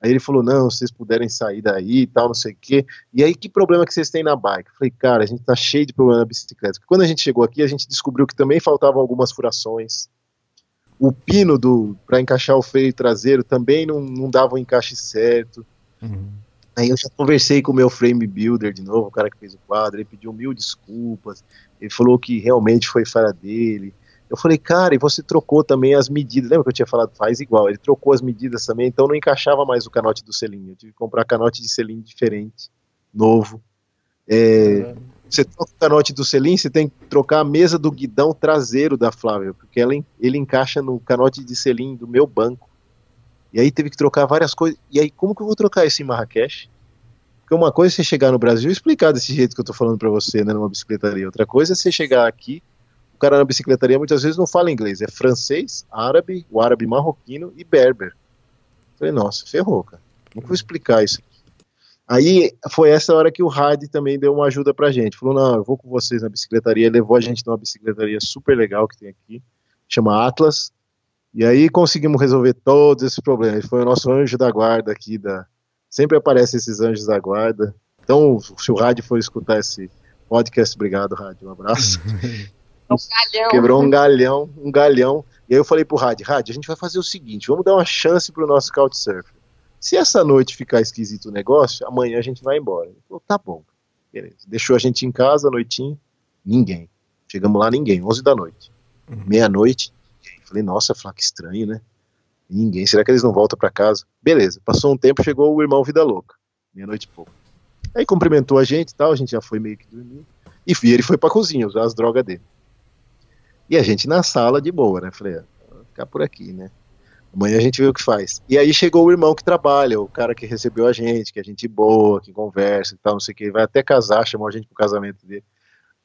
Aí ele falou, não, se vocês puderem sair daí e tal, não sei o quê. E aí, que problema que vocês têm na bike? Eu falei, cara, a gente tá cheio de problema na bicicleta. Porque quando a gente chegou aqui, a gente descobriu que também faltavam algumas furações. O pino do para encaixar o freio traseiro também não, não dava o encaixe certo. Uhum. Aí eu já conversei com o meu frame builder de novo, o cara que fez o quadro, ele pediu mil desculpas, ele falou que realmente foi falha dele. Eu falei, cara, e você trocou também as medidas. Lembra que eu tinha falado, faz igual. Ele trocou as medidas também, então não encaixava mais o canote do selinho. Eu tive que comprar canote de selim diferente, novo. É, você troca o canote do selim, você tem que trocar a mesa do guidão traseiro da Flávia, porque ela, ele encaixa no canote de selim do meu banco. E aí teve que trocar várias coisas. E aí, como que eu vou trocar isso em Marrakech? Porque uma coisa é você chegar no Brasil e explicar desse jeito que eu tô falando para você, né, numa bicicletaria. Outra coisa é você chegar aqui o cara na bicicletaria muitas vezes não fala inglês, é francês, árabe, o árabe marroquino e berber. Falei, nossa, ferrou, cara. Como vou explicar isso aqui? Aí foi essa hora que o Hadi também deu uma ajuda pra gente. Falou, não, eu vou com vocês na bicicletaria. Levou a gente numa bicicletaria super legal que tem aqui, chama Atlas. E aí conseguimos resolver todos esses problemas. Ele foi o nosso anjo da guarda aqui. Da... Sempre aparecem esses anjos da guarda. Então, se o Hadi for escutar esse podcast, obrigado, Hadi. Um abraço. Um galhão. Quebrou um galhão, um galhão. E aí eu falei pro Rádio, Rádio, a gente vai fazer o seguinte, vamos dar uma chance pro nosso Couchsurfer. Se essa noite ficar esquisito o negócio, amanhã a gente vai embora. Ele falou, tá bom. Beleza. Deixou a gente em casa, noitinho, ninguém. Chegamos lá, ninguém, 11 da noite. Uhum. Meia-noite, falei, nossa, que estranho, né? Ninguém, será que eles não voltam para casa? Beleza, passou um tempo, chegou o irmão Vida Louca, meia-noite e pouco. Aí cumprimentou a gente e tal, a gente já foi meio que dormir. E ele foi pra cozinha usar as drogas dele. E a gente na sala de boa, né? Falei, ah, vou ficar por aqui, né? Amanhã a gente vê o que faz. E aí chegou o irmão que trabalha, o cara que recebeu a gente, que é gente boa, que conversa e tal, não sei o que, vai até casar, chamou a gente pro casamento dele.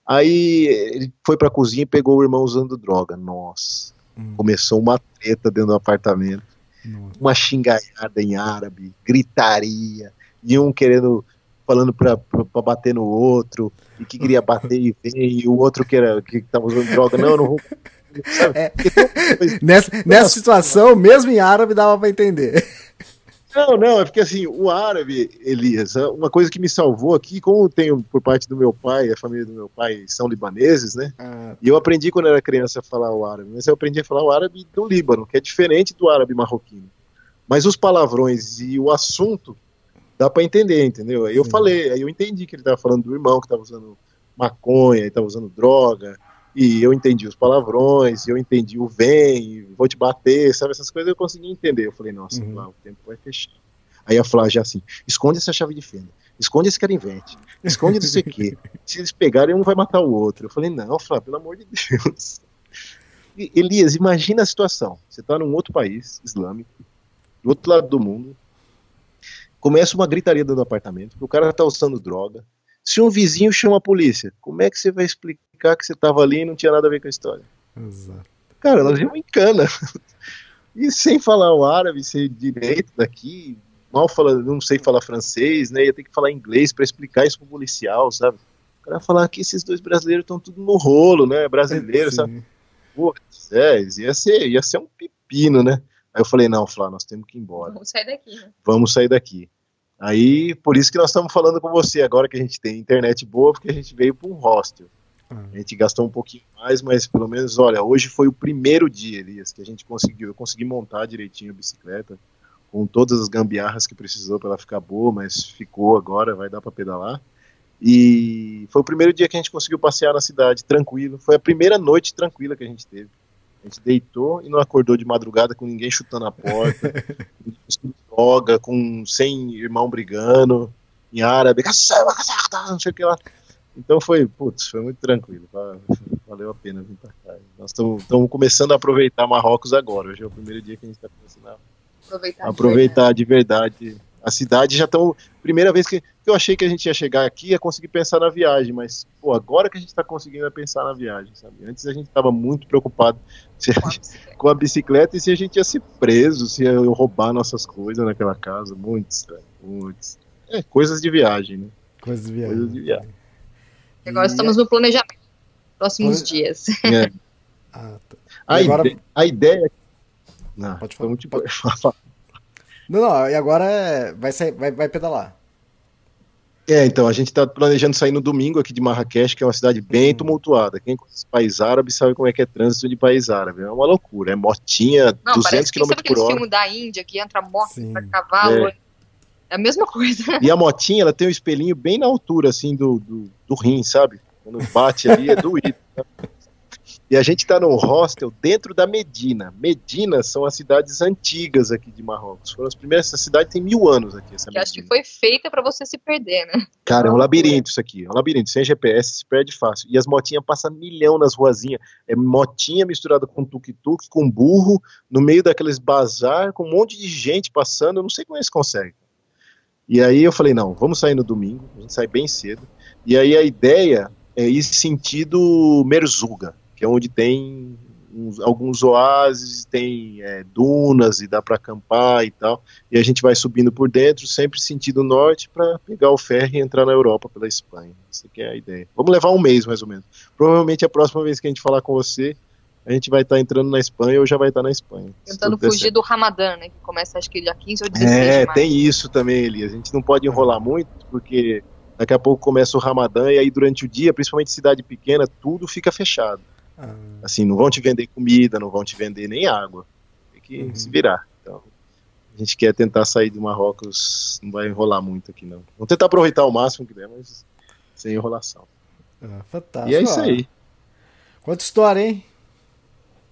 Aí ele foi pra cozinha e pegou o irmão usando droga. Nossa. Hum. Começou uma treta dentro do apartamento. Nossa. Uma xingaiada em árabe, gritaria, e um querendo falando pra, pra, pra, bater no outro, e que queria bater e ver, e o outro que, era, que tava usando droga, não, eu não vou. É. nessa, nessa situação, mesmo em árabe, dava pra entender. Não, não, é porque assim, o árabe, Elias, é uma coisa que me salvou aqui, como tenho por parte do meu pai, a família do meu pai são libaneses, né? Ah. E eu aprendi quando era criança a falar o árabe, mas eu aprendi a falar o árabe do Líbano, que é diferente do árabe marroquino. Mas os palavrões e o assunto dá para entender, entendeu? Aí eu falei, aí eu entendi que ele tava falando do irmão que tava usando maconha, e tava usando droga, e eu entendi os palavrões, eu entendi o vem, vou te bater, sabe, essas coisas eu consegui entender. Eu falei, nossa, uhum. lá, o tempo vai fechar. Aí a Flávia já assim, esconde essa chave de fenda, esconde esse carinvete, esconde não sei o quê. Se eles pegarem, um vai matar o outro. Eu falei, não, Flávia, pelo amor de Deus. Elias, imagina a situação. Você está num outro país islâmico, do outro lado do mundo, começa uma gritaria dentro do apartamento, o cara tá usando droga. Se um vizinho chama a polícia, como é que você vai explicar que você tava ali e não tinha nada a ver com a história? Exato. Cara, nós vimos em cana. E sem falar o árabe, ser direito daqui, mal fala, não sei falar francês, né? Ia ter que falar inglês para explicar isso pro policial, sabe? O cara falar que esses dois brasileiros estão tudo no rolo, né? Brasileiro, Sim. sabe? Pô, é, ia ser, ia ser um pepino, né? Aí eu falei, não, Flá, nós temos que ir embora. Vamos sair daqui, né? Vamos sair daqui. Aí, por isso que nós estamos falando com você agora que a gente tem internet boa, porque a gente veio para um hostel. Uhum. A gente gastou um pouquinho mais, mas pelo menos, olha, hoje foi o primeiro dia, Elias, que a gente conseguiu. Eu consegui montar direitinho a bicicleta, com todas as gambiarras que precisou para ela ficar boa, mas ficou agora, vai dar para pedalar. E foi o primeiro dia que a gente conseguiu passear na cidade, tranquilo. Foi a primeira noite tranquila que a gente teve. A gente deitou e não acordou de madrugada com ninguém chutando a porta, com droga, com sem irmão brigando, em árabe, não sei o que lá. Então foi, putz, foi muito tranquilo. valeu a pena vir para cá. Nós estamos começando a aproveitar Marrocos agora. Hoje é o primeiro dia que a gente está começando a Aproveitar. aproveitar de verdade a cidade. Já estão. Primeira vez que, eu achei que a gente ia chegar aqui ia conseguir pensar na viagem, mas pô, agora que a gente está conseguindo pensar na viagem, sabe? Antes a gente estava muito preocupado se a Com a gente- bicicleta. com a bicicleta e se a gente ia ser preso, se ia roubar nossas coisas naquela casa. Muito estranho, muito estranho. É, coisas de viagem, né? Coisas de Coisas de viagem. viagem. E agora E- estamos no planejamento. Próximos Plane- dias. É. Ah, tá. A, agora- ide- a ideia. Não, Pode falar, te- pode- Não, não, e agora é, vai, sair, vai, vai pedalar. É, então, a gente está planejando sair no domingo aqui de Marrakech, que é uma cidade bem Hum. tumultuada. Quem conhece país árabe sabe como é que é trânsito de país árabe. É uma loucura. É motinha, Não, 200 parece que km sabe por hora. filmes da Índia que entra moto, entra cavalo. É. a mesma coisa. E a motinha, ela tem um espelhinho bem na altura, assim, do, do, do rim, sabe? Quando bate ali, é doído. né? E a gente tá num hostel dentro da Medina. Medina são as cidades antigas aqui de Marrocos. Foram as primeiras. Essa cidade tem mil anos aqui. Essa Que acho que foi feita pra você se perder, né? Cara, é um labirinto isso aqui. É um labirinto. Sem GPS se perde fácil. E as motinhas passam milhão nas ruazinhas. É motinha misturada com tuk-tuk, com burro, no meio daqueles bazar, com um monte de gente passando. Eu não sei como eles conseguem. E aí eu falei, não, vamos sair no domingo. A gente sai bem cedo. E aí a ideia é ir sentido Merzuga, que é onde tem uns- alguns oásis, tem é, dunas e dá para acampar e tal. E a gente vai subindo por dentro, sempre sentido norte, para pegar o ferry e entrar na Europa pela Espanha. Essa que é a ideia. Vamos levar um mês, mais ou menos. Provavelmente a próxima vez que a gente falar com você, a gente vai estar entrando na Espanha ou já vai estar na Espanha. Tentando fugir do Ramadã, né? Que começa acho que dia 15 ou 16 é, tem isso também, Elias. A gente não pode enrolar muito, porque daqui a pouco começa o Ramadã e aí durante o dia, principalmente cidade pequena, tudo fica fechado. Ah, Assim, não vão te vender comida, não vão te vender nem água. Tem que Uhum. se virar. Então, a gente quer tentar sair de Marrocos, não vai enrolar muito aqui não. Vamos tentar aproveitar o máximo que der, mas sem enrolação. ah, fantástico. E é isso aí. Quanta história, hein?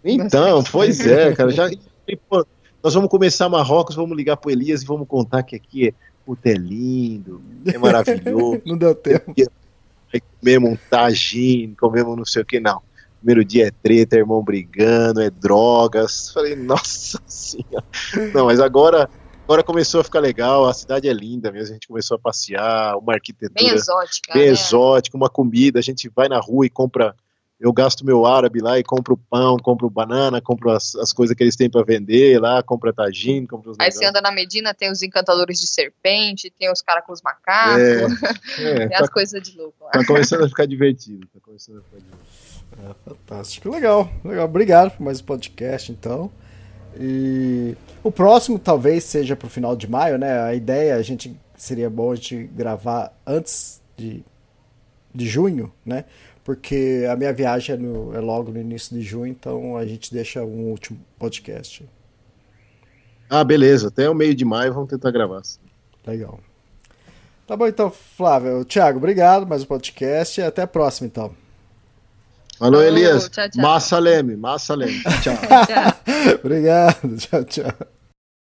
Então, pois é, cara. Já, nós vamos começar Marrocos, vamos ligar pro Elias e vamos contar que aqui é, puta, é lindo, é maravilhoso. Não deu tempo. Aí comemos um tagine, comemos não sei o que, não. Primeiro dia é treta, é irmão brigando, é drogas. Falei, nossa senhora. Não, mas agora, agora começou a ficar legal, a cidade é linda mesmo, a gente começou a passear, uma arquitetura Bem exótica. bem né? exótica, uma comida, a gente vai na rua e compra. Eu gasto meu árabe lá e compro pão, compro banana, compro as, as coisas que eles têm para vender lá, compro tagine, os Aí você negócios. anda na Medina, tem os encantadores de serpente, tem os caras com os macacos, É, tem tá, as coisas de louco lá. tá começando a ficar divertido. Tá começando a ficar divertido. Fantástico. Legal, legal. Obrigado por mais um podcast, então. E o próximo talvez seja pro final de maio, né? A ideia, a gente seria bom a gente gravar antes de, de junho, né? Porque a minha viagem é, no- é logo no início de junho, então a gente deixa um último podcast. Ah, beleza. Até o meio de maio vamos tentar gravar. Legal. Tá bom então, Flávio. Thiago, obrigado mais um podcast e até a próxima, então. Falou, Falou, Elias. tchau, tchau. Massa Leme, massa Leme. Tchau. Tchau. obrigado. Tchau, tchau.